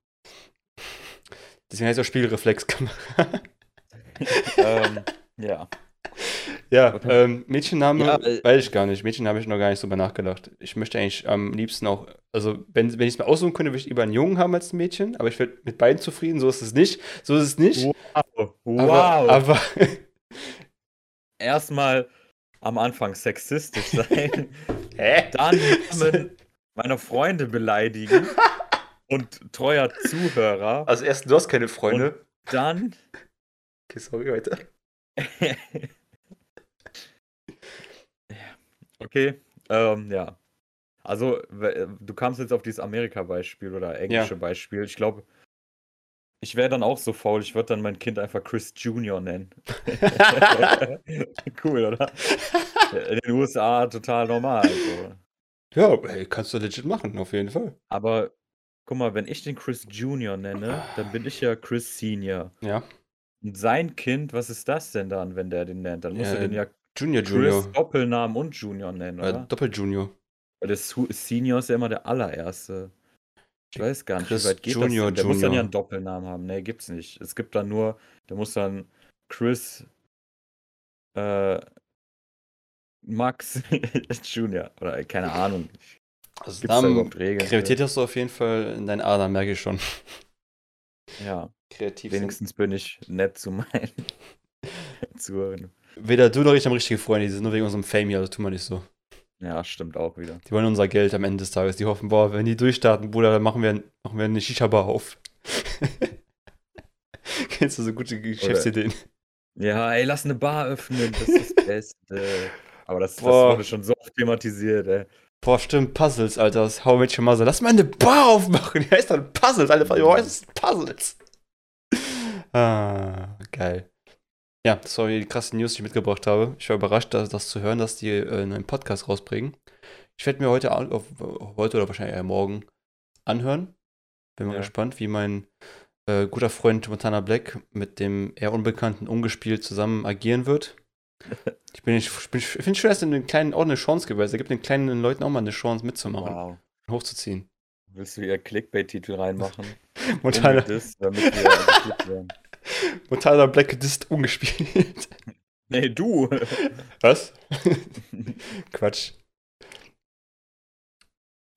Deswegen heißt es auch Spiegelreflexkamera. ähm, ja. Ja, Okay. ähm, Mädchenname Ja, äh, weiß ich gar nicht. Mädchen habe ich noch gar nicht drüber nachgedacht. Ich möchte eigentlich am liebsten auch, also wenn, wenn ich es mir aussuchen könnte, würde ich lieber einen Jungen haben als ein Mädchen, aber ich werde mit beiden zufrieden, so ist es nicht. So ist es nicht. Wow. Wow. Aber, aber Erstmal am Anfang sexistisch sein. hä? dann Namen meiner Freunde beleidigen und treuer Zuhörer. Also erst du hast keine Freunde. Dann Okay, sorry, weiter. okay, ähm, ja. Also we- du kamst jetzt auf dieses Amerika-Beispiel oder englische Beispiel. Ich glaube, ich wäre dann auch so faul. Ich würde dann mein Kind einfach Chris Junior nennen. cool, oder? In den USA total normal. Also. ja, ey, kannst du legit machen, auf jeden Fall. Aber guck mal, wenn ich den Chris Junior nenne, dann bin ich ja Chris Senior. Ja. Und sein Kind, was ist das denn dann, wenn der den nennt? Dann muss Ja, er den ja Junior Chris Junior. Doppelnamen und Junior nennen, Äh, oder? Doppel-Junior. Weil der Su- Senior ist ja immer der allererste. Ich weiß gar nicht, Chris wie weit geht Junior, das? denn? Der muss dann ja Junior. einen Doppelnamen haben. Nee, gibt's nicht. Es gibt dann nur, der muss dann Chris äh, Max Junior oder äh, keine Ahnung. Also Gibt's da Namen, überhaupt Regeln? für? Hast du auf jeden Fall in deinen Adern, merke ich schon. Ja, Kreativ. sind- wenigstens bin ich nett zu meinen Zuhörern. Weder du noch ich haben richtige Freunde, die sind nur wegen unserem Fame hier, also tun wir nicht so. Ja, stimmt auch wieder. Die wollen unser Geld am Ende des Tages. Die hoffen, boah, wenn die durchstarten, Bruder, dann machen wir, machen wir eine Shisha-Bar auf. Kennst du so gute Geschäftsideen? Ja, ey, lass eine Bar öffnen, das ist das Beste. Aber das, das wurde schon so oft thematisiert, ey. Boah, stimmt, Puzzles, Alter. Das How I Met Your Mother. Lass mal eine Bar aufmachen. Die heißt dann Puzzles, Alter. Die heißt Puzzles. Ah, geil. Ja, das war die krasse News, die ich mitgebracht habe. Ich war überrascht, das, das zu hören, dass die äh, einen Podcast rausbringen. Ich werde mir heute, auf, heute oder wahrscheinlich eher morgen anhören. Bin mal Ja. gespannt, wie mein äh, guter Freund Montana Black mit dem eher unbekannten Ungespielt zusammen agieren wird. Ich bin, ich, bin, ich finde schön, dass er den kleinen auch eine Chance gibt, er gibt den kleinen Leuten auch mal eine Chance mitzumachen, Wow. hochzuziehen. Willst du ihr Clickbait-Titel reinmachen? Montana, Umgedisst, damit wir. Montana Black gedisst ungespielt. Nee, du. Was? Quatsch.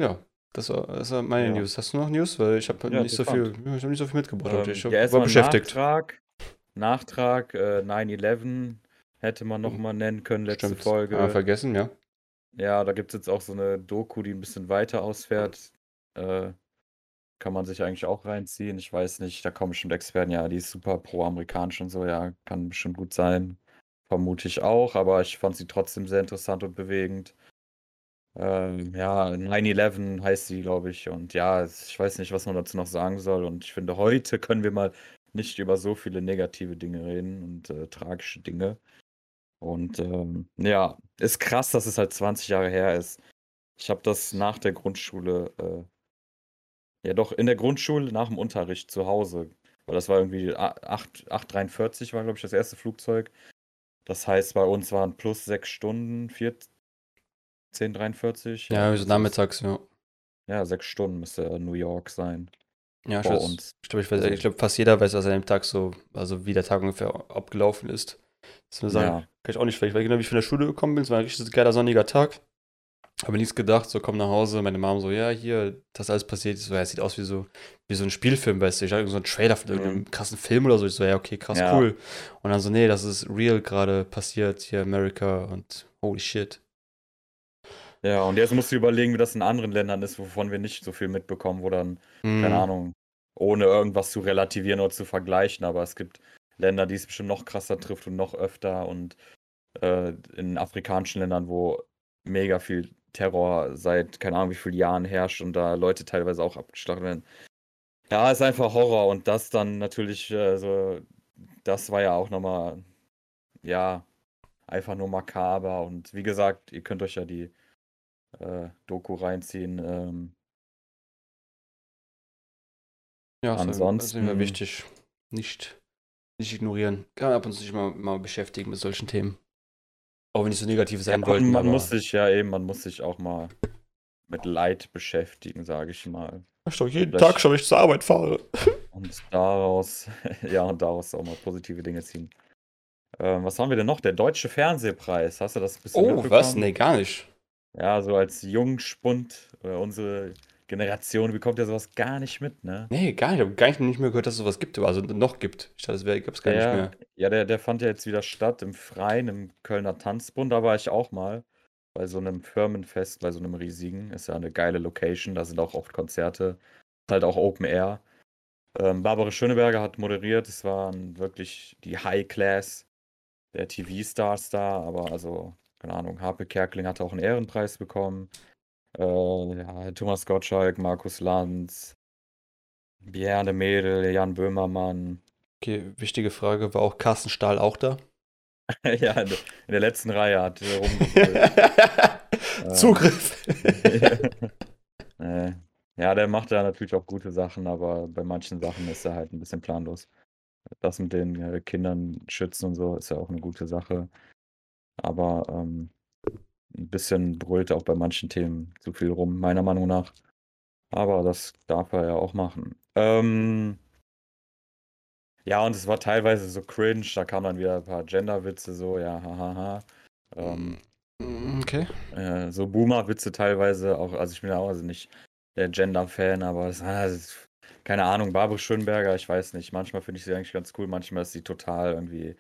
Ja, das war, das war meine Ja. News. Hast du noch News? Weil ich habe Ja, nicht so viel, ich habe nicht so viel mitgebracht. heute. Ähm, ich ja, war beschäftigt. Nachtrag. Nachtrag, äh, 9-11 hätte man noch mal nennen können, letzte Stimmt. Folge. Ah, vergessen, ja. Ja, da gibt es jetzt auch so eine Doku, die ein bisschen weiter ausfährt. Äh, kann man sich eigentlich auch reinziehen. Ich weiß nicht, da kommen bestimmt Experten, ja, die ist super pro-amerikanisch und so, ja, kann bestimmt gut sein. Vermute ich auch, aber ich fand sie trotzdem sehr interessant und bewegend. Ähm, ja, 9-11 heißt sie, glaube ich. Und ja, ich weiß nicht, was man dazu noch sagen soll. Und ich finde, heute können wir mal nicht über so viele negative Dinge reden und äh, tragische Dinge. Und ähm, ja, ist krass, dass es halt 20 Jahre her ist. Ich habe das nach der Grundschule, äh, ja doch, in der Grundschule nach dem Unterricht zu Hause. Weil das war irgendwie a- 8 8,43 war, glaube ich, das erste Flugzeug. Das heißt, bei uns waren plus 6 Stunden, 10,43. Ja, so das ist- nachmittags, ja. Ja, 6 Stunden müsste New York sein. Ja, ich weiß, uns. ich glaube, ich, weiß- Also- ich glaub, fast jeder weiß, was an dem Tag so, also wie der Tag ungefähr abgelaufen ist. Das muss man sagen, Ja. kann ich auch nicht, weil ich weiß genau, wie ich von der Schule gekommen bin. Es war ein richtig geiler sonniger Tag. Habe nichts gedacht, so komm nach Hause, meine Mom so, ja, hier, das alles passiert. Ich so, ja, es sieht aus wie so, wie so ein Spielfilm, weißt du. Ich hatte so einen Trailer von irgendeinem krassen Film oder so. Ich so, ja, okay, krass, Mhm. Ja. cool. Und dann so, nee, das ist real gerade passiert hier, America und holy shit. Ja, und jetzt musst du überlegen, wie das in anderen Ländern ist, wovon wir nicht so viel mitbekommen, wo dann keine Mhm. Ahnung, ohne irgendwas zu relativieren oder zu vergleichen, aber es gibt Länder, die es bestimmt noch krasser trifft und noch öfter und äh, in afrikanischen Ländern, wo mega viel Terror seit keine Ahnung wie vielen Jahren herrscht und da Leute teilweise auch abgeschlachtet werden. Ja, ist einfach Horror und das dann natürlich, äh, so, das war ja auch nochmal, ja, einfach nur makaber und wie gesagt, ihr könnt euch ja die äh, Doku reinziehen. Ähm, Ja, Ansonsten- ist immer wichtig. Nicht, nicht ignorieren. Kann man ab und zu sich mal, mal beschäftigen mit solchen Themen. Auch wenn die so negativ sein Ja, wollten. man aber- muss sich ja eben, man muss sich auch mal mit Leid beschäftigen, sage ich mal. Ich doch jeden Vielleicht- Tag schon, wenn ich zur Arbeit fahre. Und daraus, ja, und daraus auch mal positive Dinge ziehen. Ähm, was haben wir denn noch? Der Deutsche Fernsehpreis. Hast du das ein bisschen Oh, was? Nee, gar nicht. Ja, so als Jungspund, äh, unsere Generation bekommt ja sowas gar nicht mit, ne? Nee, gar nicht. Ich habe gar nicht, nicht mehr gehört, dass es sowas gibt. Also noch gibt. Ich dachte, es gäbe es gar ja, nicht mehr. ja der, der fand ja jetzt wieder statt im Freien, im Kölner Tanzbund. Da war ich auch mal bei so einem Firmenfest, bei so einem riesigen. Ist ja eine geile Location, da sind auch oft Konzerte. Ist halt auch Open Air. Ähm, Barbara Schöneberger hat moderiert. Es waren wirklich die High Class der TV-Stars da. Aber also, keine Ahnung, Harpe Kerkeling hatte auch einen Ehrenpreis bekommen. Äh, ja, Thomas Gottschalk, Markus Lanz, Björn Mädel, Jan Böhmermann. Okay, wichtige Frage. War auch Carsten Stahl auch da? ja, in der- letzten Reihe hat er rumgebrüllt. Zugriff. äh, ja, der macht ja natürlich auch gute Sachen, aber bei manchen Sachen ist er halt ein bisschen planlos. Das mit den äh, Kindern schützen und so ist ja auch eine gute Sache. Aber ähm, ein bisschen brüllt auch bei manchen Themen zu viel rum, meiner Meinung nach. Aber das darf er ja auch machen. Ähm, ja, und es war teilweise so cringe, da kamen dann wieder ein paar Gender-Witze, so, ja, hahaha. Ähm, Mm, okay. äh, so Boomer-Witze teilweise auch, also ich bin ja auch also nicht der Gender-Fan, aber es, ah, es ist, keine Ahnung, Barbara Schönberger, ich weiß nicht, manchmal finde ich sie eigentlich ganz cool, manchmal ist sie total irgendwie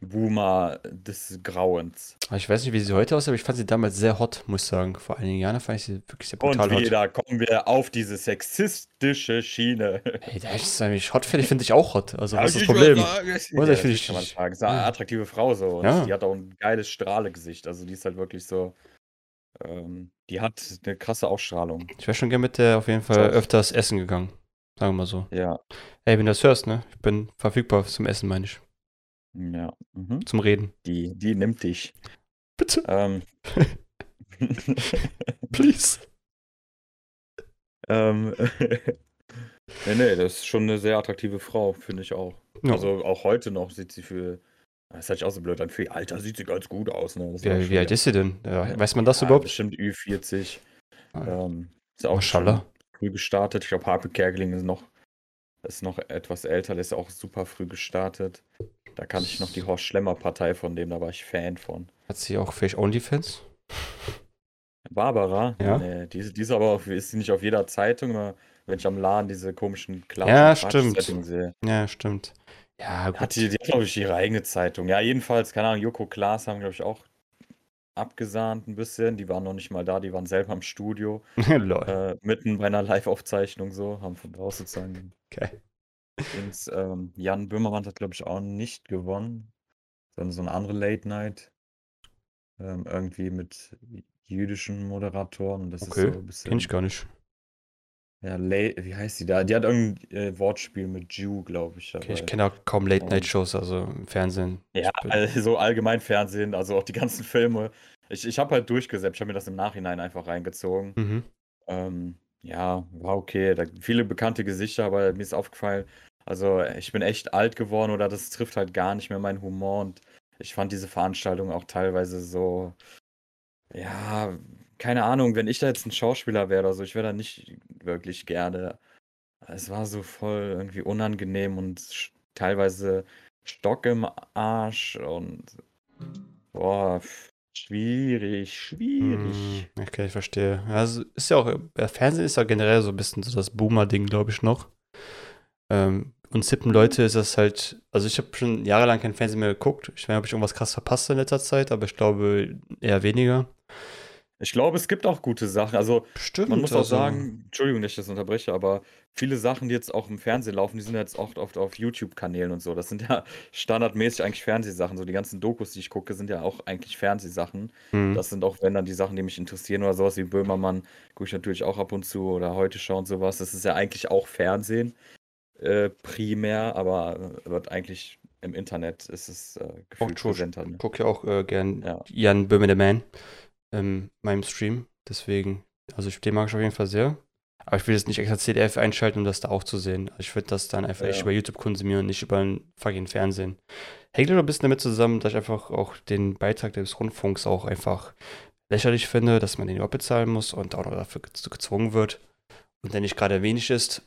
Boomer des Grauens. Aber Ich weiß nicht, wie sie heute aussieht, aber ich fand sie damals sehr hot, muss ich sagen. Vor einigen Jahren fand ich sie wirklich sehr Und brutal hot. wieder kommen wir auf diese sexistische Schiene. Hey, da ist eigentlich hot, finde ich, finde ich auch hot. Also, was ist das Ja, Problem? Ja, Oder ich das finde ich- kann man sagen. Ist eine ja. attraktive Frau so. Und Ja. die hat auch ein geiles Strahlgesicht. Also die ist halt wirklich so. Ähm, die hat eine krasse Ausstrahlung. Ich wäre schon gerne mit der auf jeden Fall öfters essen gegangen. Sagen wir mal so. Ja. Ey, wenn du das hörst, ne? Ich bin verfügbar zum Essen, meine ich. Ja. Mhm. Zum Reden. Die, die nimmt dich. Bitte, Ähm. please. ähm. nee, nee, das ist schon eine sehr attraktive Frau, finde ich auch. Ja. Also auch heute noch sieht sie für. Das hört sich auch so blöd an. Für ihr Alter sieht sie ganz gut aus. Ne? Wie, wie alt ist sie denn? Ja, weiß man das Ja, überhaupt? Bestimmt Ü40. Ah, Ähm, ist auch Maschallah. früh gestartet. Ich glaube, Harpe Kerkeling ist noch ist noch etwas älter, der ist auch super früh gestartet. Da kannte ich noch die Horst Schlemmer Partei von dem, da war ich Fan von. Hat sie auch vielleicht OnlyFans? Barbara? Ja. Nee, die, die ist aber auf, ist nicht auf jeder Zeitung, wenn ich am Laden diese komischen Klatsch- Ja, stimmt. Sehe. Ja, stimmt. Ja, gut. Hat die, die glaube ich, ihre eigene Zeitung. Ja, jedenfalls, keine Ahnung, Joko Klaas haben, glaube ich, auch abgesahnt ein bisschen. Die waren noch nicht mal da, die waren selber im Studio, äh, mitten bei einer Live-Aufzeichnung so, haben von draußen sozusagen. Okay. Dings, ähm, Jan Böhmermann hat, glaube ich, auch nicht gewonnen, sondern so eine andere Late Night. Ähm, irgendwie mit jüdischen Moderatoren. Das Okay, ist so ein Kenn ich bisschen. gar nicht. Ja, La- wie heißt die da? Die hat irgendein äh, Wortspiel mit Jew, glaube ich. Okay, ich kenne auch kaum Late-Night-Shows, also im Fernsehen. Ja, also allgemein Fernsehen, also auch die ganzen Filme. Ich, ich habe halt durchgesetzt, ich habe mir das im Nachhinein einfach reingezogen. Mhm. Ähm, ja, war okay. Da, viele bekannte Gesichter, aber mir ist aufgefallen, also ich bin echt alt geworden oder das trifft halt gar nicht mehr meinen Humor und ich fand diese Veranstaltung auch teilweise so, ja, keine Ahnung, wenn ich da jetzt ein Schauspieler wäre oder so, ich wäre da nicht wirklich gerne. Es war so voll irgendwie unangenehm und teilweise Stock im Arsch und boah, schwierig, schwierig. Hm, Okay, ich verstehe. Also ist ja auch, äh, Fernsehen ist ja generell so ein bisschen so das Boomer-Ding, glaube ich, noch. Ähm, uns hippen Leute ist das halt, also ich habe schon jahrelang kein Fernsehen mehr geguckt. Ich weiß nicht, ob ich irgendwas krass verpasst in letzter Zeit, aber ich glaube eher weniger. Ich glaube, es gibt auch gute Sachen. Also Bestimmt. Man muss auch also, sagen, Entschuldigung, dass ich das unterbreche, aber viele Sachen, die jetzt auch im Fernsehen laufen, die sind jetzt auch oft auf YouTube-Kanälen und so. Das sind ja standardmäßig eigentlich Fernsehsachen. So die ganzen Dokus, die ich gucke, sind ja auch eigentlich Fernsehsachen. hm. Das sind auch, wenn dann die Sachen, die mich interessieren oder sowas wie Böhmermann, gucke ich natürlich auch ab und zu oder heute und sowas. Das ist ja eigentlich auch Fernsehen, äh, primär, aber äh, wird eigentlich im Internet ist es äh, gefühlt schon. präsenter. Ne? gucke ja auch äh, gern Ja. Jan Böhme the Man in meinem Stream. Deswegen, also ich, den mag ich auf jeden Fall sehr. Aber ich will jetzt nicht extra CDF einschalten, um das da auch zu sehen. Also ich würde das dann einfach echt Ja. über YouTube konsumieren und nicht über ein fucking Fernsehen. Hängt doch ein bisschen damit zusammen, dass ich einfach auch den Beitrag des Rundfunks auch einfach lächerlich finde, dass man den überhaupt bezahlen muss und auch noch dafür gez- gezwungen wird und der nicht gerade wenig ist.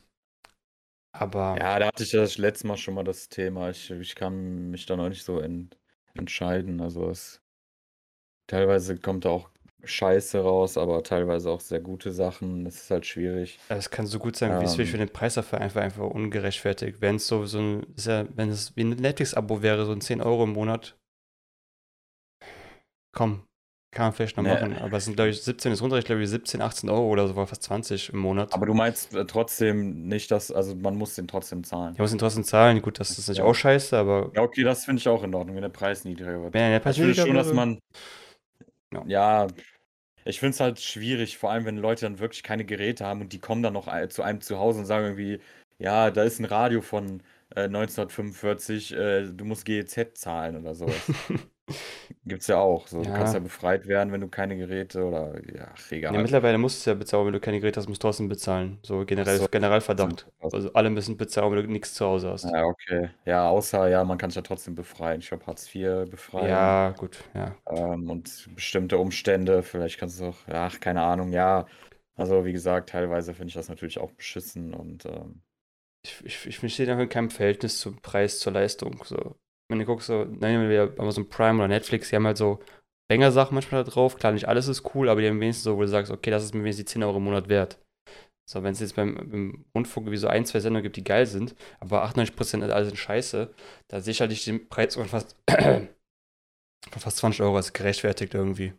Aber Ja, da hatte ich ja das letzte Mal schon mal das Thema. Ich, ich kann mich da noch nicht so en, entscheiden. Also es teilweise kommt da auch Scheiße raus, aber teilweise auch sehr gute Sachen. Das ist halt schwierig. Es kann so gut sein, wie es Ähm. für den Preis dafür einfach, einfach ungerechtfertigt. Wenn es so, so ein, ist ja, wenn es wie ein Netflix-Abo wäre, so ein 10 Euro im Monat. Komm, kann man vielleicht noch Nee. machen. Aber es sind, glaube ich, 17 ist runter, ich glaube, 17, 18 Euro oder so, fast 20 im Monat. Aber du meinst äh, trotzdem nicht, dass, also man muss den trotzdem zahlen. Ich muss ihn trotzdem zahlen. Gut, das ist natürlich Ja. auch scheiße, aber Ja, okay, das finde ich auch in Ordnung, wenn der Preis niedriger wird. wenn er Ich finde schon, dass man, Ja. ja, ich finde es halt schwierig, vor allem wenn Leute dann wirklich keine Geräte haben und die kommen dann noch zu einem zu Hause und sagen irgendwie, ja, da ist ein Radio von äh, 1945, äh, du musst GEZ zahlen oder sowas. Gibt's ja auch. So, du kannst Ja. ja befreit werden, wenn du keine Geräte oder ja, ach, egal. Ja, mittlerweile musst du ja bezahlen, wenn du keine Geräte hast, musst du trotzdem bezahlen. So generell, so. Generalverdacht. Also alle müssen bezahlen, wenn du nichts zu Hause hast. Ja, okay. Ja, außer, ja, man kann sich ja trotzdem befreien. Ich glaube, Hartz IV befreien. Ja, gut, ja. Ähm, und bestimmte Umstände, vielleicht kannst du auch, ach, keine Ahnung, ja. Also, wie gesagt, teilweise finde ich das natürlich auch beschissen und ähm, Ich, ich, ich verstehe da in keinem Verhältnis zum Preis zur Leistung. So. Wenn du guckst, so, nehmen wir Amazon Prime oder Netflix, die haben halt so Banger-Sachen manchmal da drauf. Klar, nicht alles ist cool, aber die haben wenigstens so, wo du sagst, okay, das ist mir wenigstens die 10 Euro im Monat wert. So, wenn es jetzt beim, beim Rundfunk irgendwie so ein, zwei Sendungen gibt, die geil sind, aber 98% alles sind scheiße, da sehe ich halt den Preis von fast, von fast 20 Euro als gerechtfertigt irgendwie.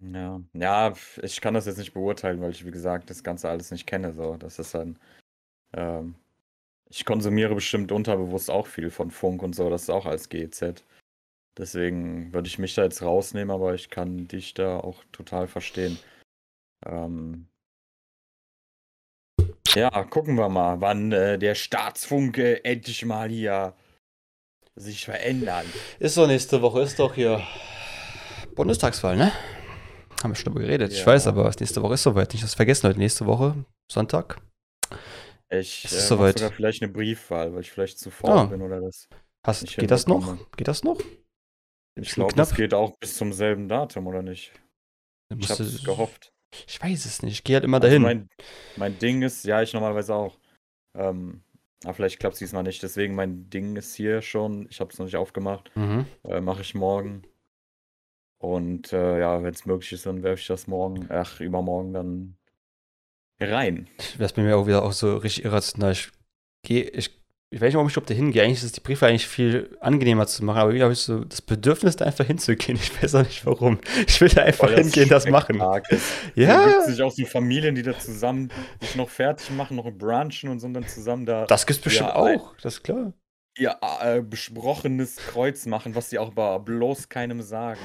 ja. Ja, ich kann das jetzt nicht beurteilen, weil ich, wie gesagt, das Ganze alles nicht kenne. So, das ist dann, ähm, ich konsumiere bestimmt unterbewusst auch viel von Funk und so, das ist auch als GEZ. Deswegen würde ich mich da jetzt rausnehmen, aber ich kann dich da auch total verstehen. Ähm, ja, gucken wir mal, wann äh, der Staatsfunke endlich mal hier sich verändert. Ist doch nächste Woche, ist doch hier Bundestagswahl, ne? Haben wir schon drüber geredet. Ich Ja. weiß, aber nächste Woche ist soweit. Nicht das vergessen heute. Nächste Woche, Sonntag. Ich Es äh, ist mach soweit. sogar vielleicht eine Briefwahl, weil ich vielleicht zu faul Ah. bin oder das. Hast, geht das noch? Geht das noch? Ich glaube, das geht auch bis zum selben Datum, oder nicht? Ich habe du- gehofft. Ich weiß es nicht. Ich gehe halt immer Also dahin. mein, mein Ding ist, ja, ich normalerweise auch. Ähm, Aber vielleicht klappt es diesmal nicht. Deswegen mein Ding ist hier schon. Ich habe es noch nicht aufgemacht. Mhm. Äh, Mache ich morgen. Und äh, ja, wenn es möglich ist, dann werfe ich das morgen, ach, übermorgen dann rein. Wäre es bei mir auch wieder auch so richtig irrational. Ich gehe, ich, ich weiß nicht, warum ich überhaupt da hingehe. Eigentlich ist es die Briefe eigentlich viel angenehmer zu machen, aber irgendwie habe ich so das Bedürfnis, da einfach hinzugehen. Ich weiß auch nicht warum. Ich will da einfach Weil hingehen, das machen. Ist. Ja, Da gibt sich auch so Familien, die da zusammen sich noch fertig machen, noch brunchen und so dann zusammen da das gibt's bestimmt Ja, auch, das ist klar. ihr äh, besprochenes Kreuz machen, was sie auch aber bloß keinem sagen.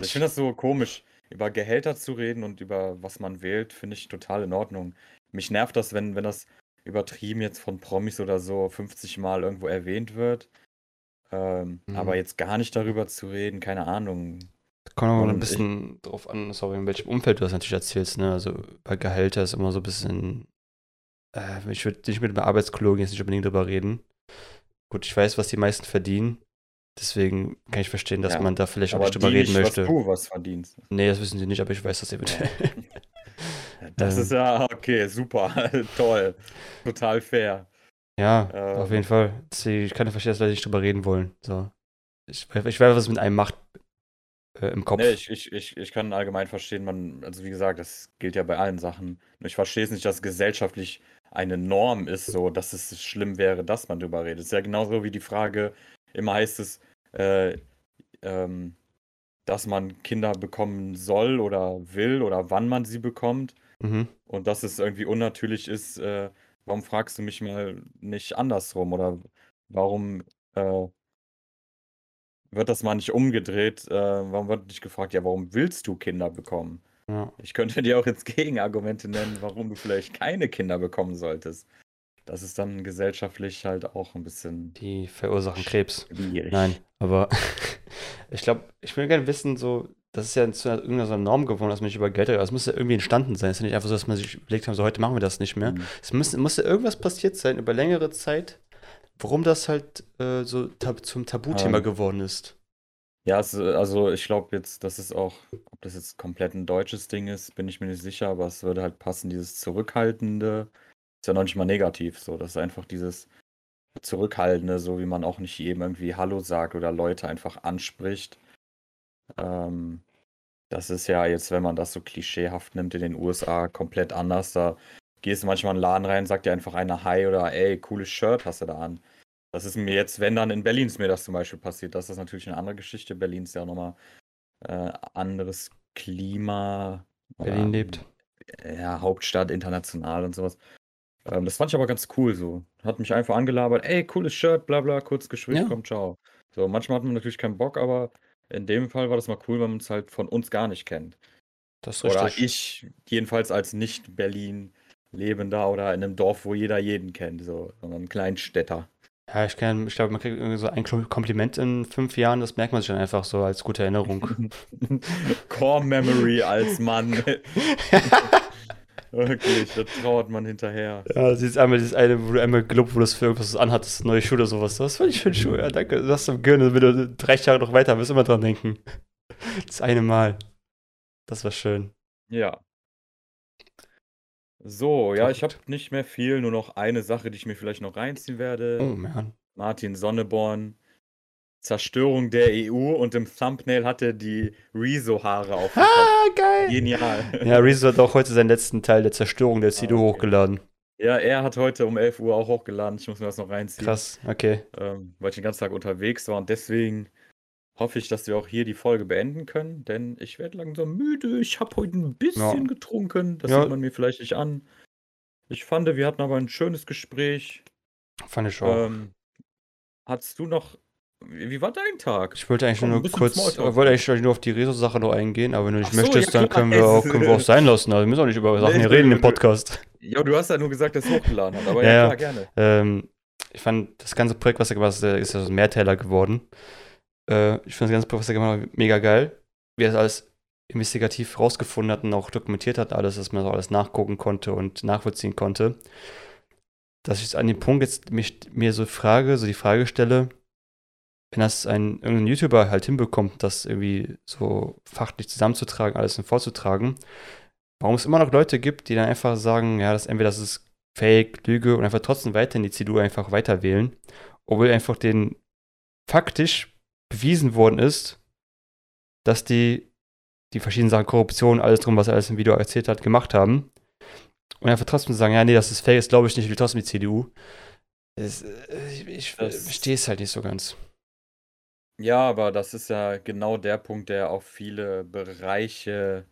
Ich finde das so komisch, über Gehälter zu reden und über was man wählt, finde ich total in Ordnung. Mich nervt das, wenn, wenn das übertrieben jetzt von Promis oder so 50 Mal irgendwo erwähnt wird. Ähm, Mhm. Aber jetzt gar nicht darüber zu reden, keine Ahnung. Kommt auch mal ein bisschen drauf an, sorry, in welchem Umfeld du das natürlich erzählst, ne? Also bei Gehälter ist immer so ein bisschen, äh, ich würde nicht mit einem Arbeitskollegen jetzt nicht unbedingt drüber reden. Gut, ich weiß, was die meisten verdienen. Deswegen kann ich verstehen, dass Ja, man da vielleicht auch nicht drüber reden nicht, möchte. was du was verdienst. Nee, das wissen sie nicht, aber ich weiß das eventuell. Das Ähm. ist ja okay, super, toll, total fair. Ja, Ähm. auf jeden Fall. Ich kann verstehen, dass Leute nicht drüber reden wollen. So. Ich, ich weiß, was es mit einem macht äh, im Kopf. Nee, ich, ich, ich, ich kann allgemein verstehen, man, also wie gesagt, das gilt ja bei allen Sachen. Ich verstehe es nicht, dass gesellschaftlich eine Norm ist, so dass es schlimm wäre, dass man drüber redet. Es ist ja genauso wie die Frage, immer heißt es, äh, ähm, dass man Kinder bekommen soll oder will oder wann man sie bekommt. Mhm. Und dass es irgendwie unnatürlich ist, äh, warum fragst du mich mal nicht andersrum? Oder warum äh, wird das mal nicht umgedreht? Äh, warum wird nicht gefragt, ja, warum willst du Kinder bekommen? Ja. Ich könnte dir auch jetzt Gegenargumente nennen, warum du vielleicht keine Kinder bekommen solltest. Das ist dann gesellschaftlich halt auch ein bisschen Die verursachen Krebs. schwierig. Nein, aber ich glaube, ich will gerne wissen, so, das ist ja zu einer- irgendeiner so Norm geworden, dass man nicht über Geld redet. Das muss ja irgendwie entstanden sein. Es ist ja nicht einfach so, dass man sich überlegt hat, so heute machen wir das nicht mehr. Mhm. Es muss, muss ja irgendwas passiert sein über längere Zeit, warum das halt äh, so tab zum Tabuthema Ähm. geworden ist. Ja, es, also ich glaube jetzt, das ist auch, ob das jetzt komplett ein deutsches Ding ist, bin ich mir nicht sicher, aber es würde halt passen, dieses Zurückhaltende ist ja noch nicht mal negativ, so, das ist einfach dieses Zurückhaltende, so wie man auch nicht jedem irgendwie Hallo sagt oder Leute einfach anspricht. Ähm, das ist ja jetzt, wenn man das so klischeehaft nimmt, in den USA komplett anders. Da gehst du manchmal in den Laden rein, sagt dir einfach einer Hi oder ey, cooles Shirt hast du da an. Das ist mir jetzt, wenn dann in Berlin ist mir das zum Beispiel passiert, das ist natürlich eine andere Geschichte. Berlin ist ja nochmal äh, anderes Klima. Berlin ähm, lebt. Ja, Hauptstadt, international und sowas. Ähm, das fand ich aber ganz cool so. Hat mich einfach angelabert, ey, cooles Shirt, bla bla, kurz geschwitzt, Ja. komm, ciao. So, manchmal hat man natürlich keinen Bock, aber in dem Fall war das mal cool, wenn man es halt von uns gar nicht kennt. Das ist Oder richtig. ich, jedenfalls als Nicht-Berlin lebender oder in einem Dorf, wo jeder jeden kennt, so, sondern ein Kleinstädter. Ja, ich, kann- ich glaube, man kriegt irgendwie so ein Kompliment in fünf Jahren, das merkt man sich dann einfach so als gute Erinnerung. Core Memory als Mann. Wirklich, da trauert man hinterher. Ja, das ist einmal dieses eine, wo du einmal gelobt wurdest für irgendwas, was du anhattest, neue Schuhe oder sowas. Das fand ich schön Schuhe. Ja, danke. Du hast im Gehirn, wenn du 30 Jahre noch weiter wirst, immer dran denken. Das eine Mal. Das war schön. Ja. So, ja, ich habe nicht mehr viel, nur noch eine Sache, die ich mir vielleicht noch reinziehen werde. Oh, man. Martin Sonneborn, Zerstörung der EU und im Thumbnail hatte die Rezo-Haare auf. Ah, geil. Genial. Ja, Rezo hat auch heute seinen letzten Teil der Zerstörung der CDU Ah, okay. hochgeladen. Ja, er hat heute um 11 Uhr auch hochgeladen. Ich muss mir das noch reinziehen, Krass, okay. ähm, weil ich den ganzen Tag unterwegs war und deswegen hoffe ich, dass wir auch hier die Folge beenden können, denn ich werde langsam müde. Ich habe heute ein bisschen Ja. getrunken. Das Ja. sieht man mir vielleicht nicht an. Ich fand, wir hatten aber ein schönes Gespräch. Fand ich auch. Ähm, hattest du noch. Wie war dein Tag? Ich wollte eigentlich komm, nur kurz, ich wollte eigentlich nur auf die Rezo-Sache noch eingehen, aber wenn du nicht so, möchtest, ja, dann können wir, auch, es können wir auch sein lassen. Also wir müssen auch nicht über Sachen Nee, hier reden im. Podcast. Ja, du hast ja nur gesagt, dass er hochgeladen hat. Aber Ja, ja, klar, gerne. Ähm, ich fand das ganze Projekt, was er gemacht hat, ist ja so ein Mehrteiler geworden. Äh, ich finde das ganze Projekt, was er gemacht hat, mega geil. Wie er das alles investigativ rausgefunden hat und auch dokumentiert hat, alles, dass man so alles nachgucken konnte und nachvollziehen konnte. Dass ich an dem Punkt jetzt mich, mir so frage, so die Frage stelle, wenn das ein irgendein YouTuber halt hinbekommt, das irgendwie so fachlich zusammenzutragen, alles vorzutragen, warum es immer noch Leute gibt, die dann einfach sagen, ja, das entweder das ist Fake, Lüge und einfach trotzdem weiter in die CDU einfach weiter wählen, obwohl einfach den faktisch bewiesen worden ist, dass die die verschiedenen Sachen, Korruption, alles drum, was er alles im Video erzählt hat, gemacht haben. Und einfach trotzdem sagen, ja, nee, das ist fake, das glaube ich nicht, ich will trotzdem die CDU. Das, äh, ich, ich verstehe es halt nicht so ganz. Ja, aber das ist ja genau der Punkt, der auf viele Bereiche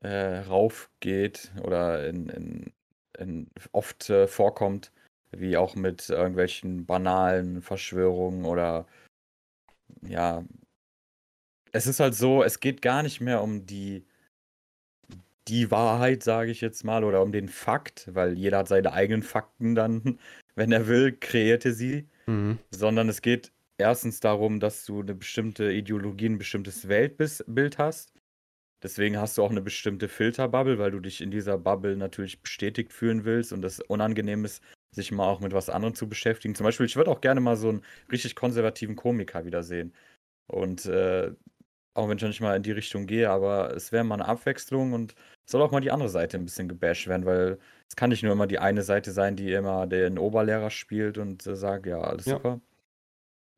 äh, raufgeht oder in, in, in oft äh, vorkommt, wie auch mit irgendwelchen banalen Verschwörungen oder ja, es ist halt so, es geht gar nicht mehr um die, die Wahrheit, sage ich jetzt mal, oder um den Fakt, weil jeder hat seine eigenen Fakten dann, wenn er will, kreierte sie, mhm. sondern es geht erstens darum, dass du eine bestimmte Ideologie, ein bestimmtes Weltbild hast Deswegen hast du auch eine bestimmte Filterbubble, weil du dich in dieser Bubble natürlich bestätigt fühlen willst und es unangenehm ist, sich mal auch mit was anderem zu beschäftigen. Zum Beispiel, ich würde auch gerne mal so einen richtig konservativen Komiker wiedersehen. Und äh, auch wenn ich noch nicht mal in die Richtung gehe, aber es wäre mal eine Abwechslung und soll auch mal die andere Seite ein bisschen gebasht werden, weil es kann nicht nur immer die eine Seite sein, die immer den Oberlehrer spielt und äh, sagt, ja, alles ja. super.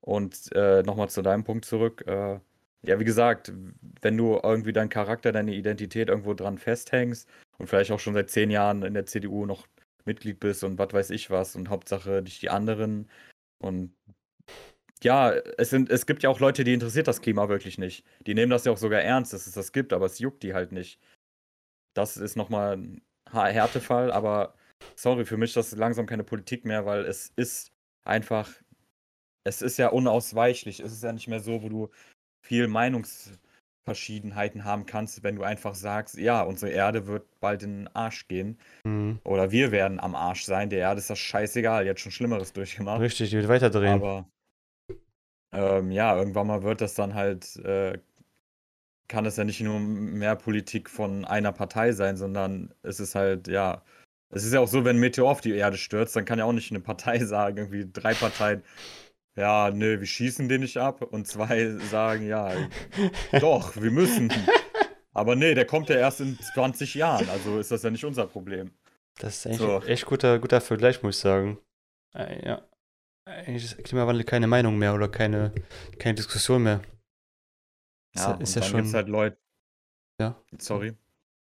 Und äh, nochmal zu deinem Punkt zurück. Äh, ja, wie gesagt, wenn du irgendwie deinen Charakter, deine Identität irgendwo dran festhängst und vielleicht auch schon seit zehn Jahren in der CDU noch Mitglied bist und was weiß ich was und Hauptsache dich die anderen und ja, es, sind, es gibt ja auch Leute, die interessiert das Klima wirklich nicht. Die nehmen das ja auch sogar ernst, dass es das gibt, aber es juckt die halt nicht. Das ist nochmal ein Härtefall, aber sorry, für mich ist das langsam keine Politik mehr, weil es ist einfach, es ist ja unausweichlich. Es ist ja nicht mehr so, wo du viel Meinungsverschiedenheiten haben kannst, wenn du einfach sagst, ja, unsere Erde wird bald in den Arsch gehen. Mhm. Oder wir werden am Arsch sein. Der Erde ist das scheißegal, die hat schon Schlimmeres durchgemacht. Richtig, die wird weiterdrehen. Aber ähm, ja, irgendwann mal wird das dann halt, äh, kann es ja nicht nur mehr Politik von einer Partei sein, sondern es ist halt, ja, es ist ja auch so, wenn ein Meteor auf die Erde stürzt, dann kann ja auch nicht eine Partei sagen, irgendwie drei Parteien, ja, nö, wir schießen den nicht ab. Und zwei sagen, ja, doch, wir müssen. Aber nee, der kommt ja erst in 20 Jahren, also ist das ja nicht unser Problem. Das ist eigentlich so. echt guter, guter Vergleich, muss ich sagen. Äh, ja. Eigentlich ist Klimawandel keine Meinung mehr oder keine, keine Diskussion mehr. Ja, ist, ist ja schon. halt Leute. Ja. Sorry.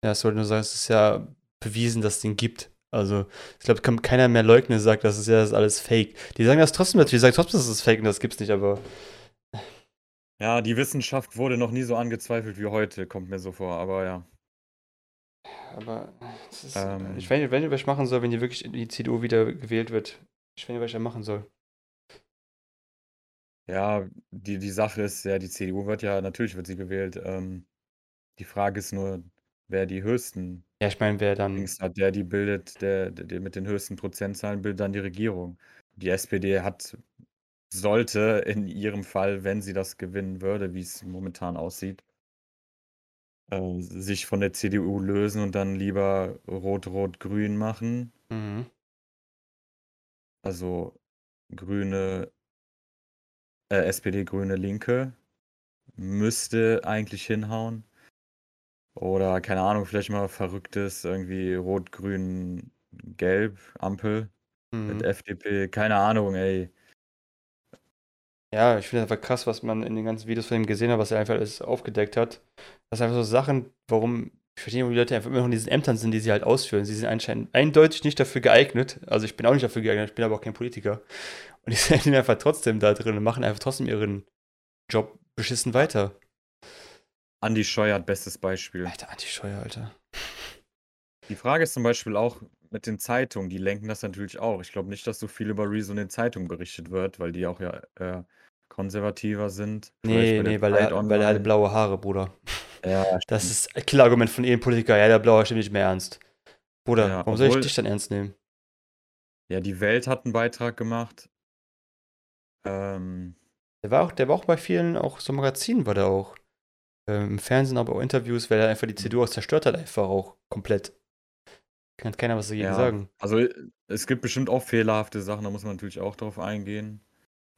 Ja, es sollte nur sagen, es ist ja bewiesen, dass es den gibt. Also, ich glaube, kann keiner mehr leugnen, sagt, das ist ja das alles fake. Die sagen das trotzdem natürlich, die sagen trotzdem, das ist fake und das gibt's nicht, aber. Ja, die Wissenschaft wurde noch nie so angezweifelt wie heute, kommt mir so vor, aber ja. Aber ist, ähm, ich weiß nicht, wenn ich was machen soll, wenn die wirklich in die CDU wieder gewählt wird. Ich weiß nicht, was ich da machen soll. Ja, die, die Sache ist, ja, die CDU wird ja, natürlich wird sie gewählt. Ähm, die Frage ist nur, wer die höchsten ja, ich meine, wer dann. hat, der die bildet, der, der mit den höchsten Prozentzahlen bildet dann die Regierung. Die SPD hat, sollte in ihrem Fall, wenn sie das gewinnen würde, wie es momentan aussieht, äh, sich von der CDU lösen und dann lieber Rot-Rot-Grün machen. Mhm. Also Grüne, äh, SPD, Grüne, Linke müsste eigentlich hinhauen. Oder keine Ahnung, vielleicht mal verrücktes, irgendwie Rot, Grün, Gelb, Ampel mit mhm. FDP, keine Ahnung, ey. Ja, ich finde einfach krass, was man in den ganzen Videos von ihm gesehen hat, was er einfach alles aufgedeckt hat. Das sind einfach so Sachen, warum, ich verstehe, warum die Leute einfach immer noch in diesen Ämtern sind, die sie halt ausführen. Sie sind anscheinend eindeutig nicht dafür geeignet. Also ich bin auch nicht dafür geeignet, ich bin aber auch kein Politiker. Und die sind einfach trotzdem da drin und machen einfach trotzdem ihren Job beschissen weiter. Andi Scheuer, bestes Beispiel. Alter, Andi Scheuer, Alter. Die Frage ist zum Beispiel auch mit den Zeitungen, die lenken das natürlich auch. Ich glaube nicht, dass so viel über Rezo in den Zeitungen berichtet wird, weil die auch ja äh, konservativer sind. Nee, nee, weil er, weil er hat blaue Haare, Bruder. Ja, das ist ein Killargument von jedem Politiker. Ja, der blaue stimmt nicht mehr ernst. Bruder, ja, warum obwohl, soll ich dich dann ernst nehmen? Ja, die Welt hat einen Beitrag gemacht. Ähm, der war auch, der war auch bei vielen, auch so Magazinen war der auch äh, im Fernsehen, aber auch Interviews, weil er einfach die CDU auch zerstört hat, einfach auch komplett. Kann keiner was dagegen ja, sagen. Also es gibt bestimmt auch fehlerhafte Sachen, da muss man natürlich auch drauf eingehen.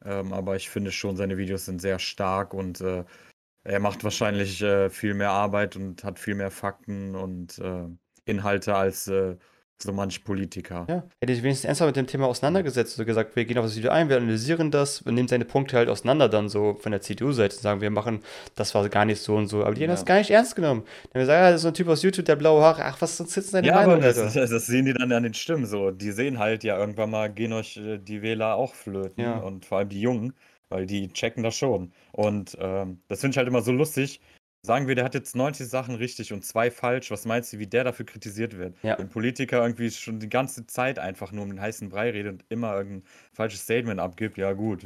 Ähm, aber ich finde schon, seine Videos sind sehr stark und äh, er macht wahrscheinlich äh, viel mehr Arbeit und hat viel mehr Fakten und äh, Inhalte als äh, so manche Politiker. Ja, hätte ich wenigstens ernsthaft mit dem Thema auseinandergesetzt und gesagt, wir gehen auf das Video ein, wir analysieren das, wir nehmen seine Punkte halt auseinander dann so von der CDU-Seite und sagen, wir machen, das war gar nicht so und so. Aber die haben Ja. das gar nicht ernst genommen. Dann haben wir gesagt, ja, das ist so ein Typ aus YouTube, der blaue Haare, ach, was ist jetzt deine Ja, Meinung, aber das, das sehen die dann an den Stimmen so. Die sehen halt ja irgendwann mal, gehen euch äh, die Wähler auch flöten Ja. und vor allem die Jungen, weil die checken das schon. Und ähm, das finde ich halt immer so lustig. Sagen wir, der hat jetzt 90 Sachen richtig und zwei falsch. Was meinst du, wie der dafür kritisiert wird? Ja. Wenn Politiker irgendwie schon die ganze Zeit einfach nur um den heißen Brei redet und immer irgendein falsches Statement abgibt, ja gut.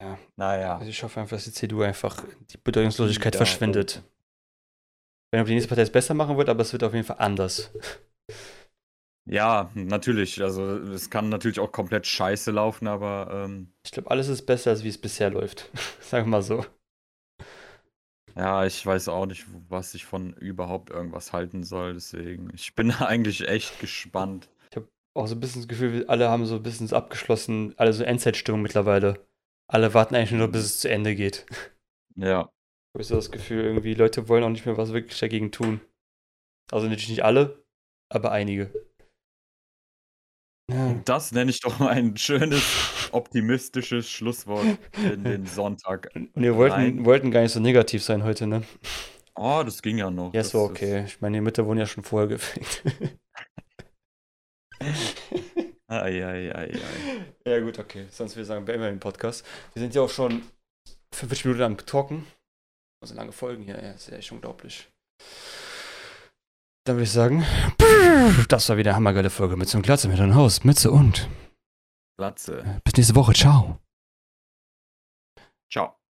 Ja. Naja. Also ich hoffe einfach, dass die CDU einfach die Bedeutungslosigkeit Ja, verschwindet. Wenn ob die nächste Partei es besser machen wird, aber es wird auf jeden Fall anders. Ja, natürlich. Also es kann natürlich auch komplett scheiße laufen, aber ähm, Ich glaube, alles ist besser, als wie es bisher läuft. Sagen wir mal so. Ja, ich weiß auch nicht, was ich von überhaupt irgendwas halten soll, deswegen. Ich bin eigentlich echt gespannt. Auch so ein bisschen das Gefühl, alle haben so ein bisschen abgeschlossen, alle so Endzeitstimmung mittlerweile. Alle warten eigentlich nur, bis es zu Ende geht. Ja. habe ich so das Gefühl, irgendwie Leute wollen auch nicht mehr was wirklich dagegen tun. Also natürlich nicht alle, aber einige. Ja. Das nenne ich doch mal ein schönes, optimistisches Schlusswort in den Sonntag. Und wir wollten, wollten gar nicht so negativ sein heute, ne? Oh, das ging ja noch. Ja, es Das war ist- okay. Ich meine, die Mitte wurden ja schon vorher gefickt. Ei, ei, ei, ei. ja, gut, okay. Sonst würde ich sagen, beenden wir den Podcast. Wir sind ja auch schon 50 Minuten am Talken. Also lange Folgen hier, ja, ist ja echt unglaublich. Dann würde ich sagen, das war wieder eine hammergeile Folge mit so einem Glatze mit einem Haus, Mütze und Platze. bis nächste Woche. Ciao. Ciao.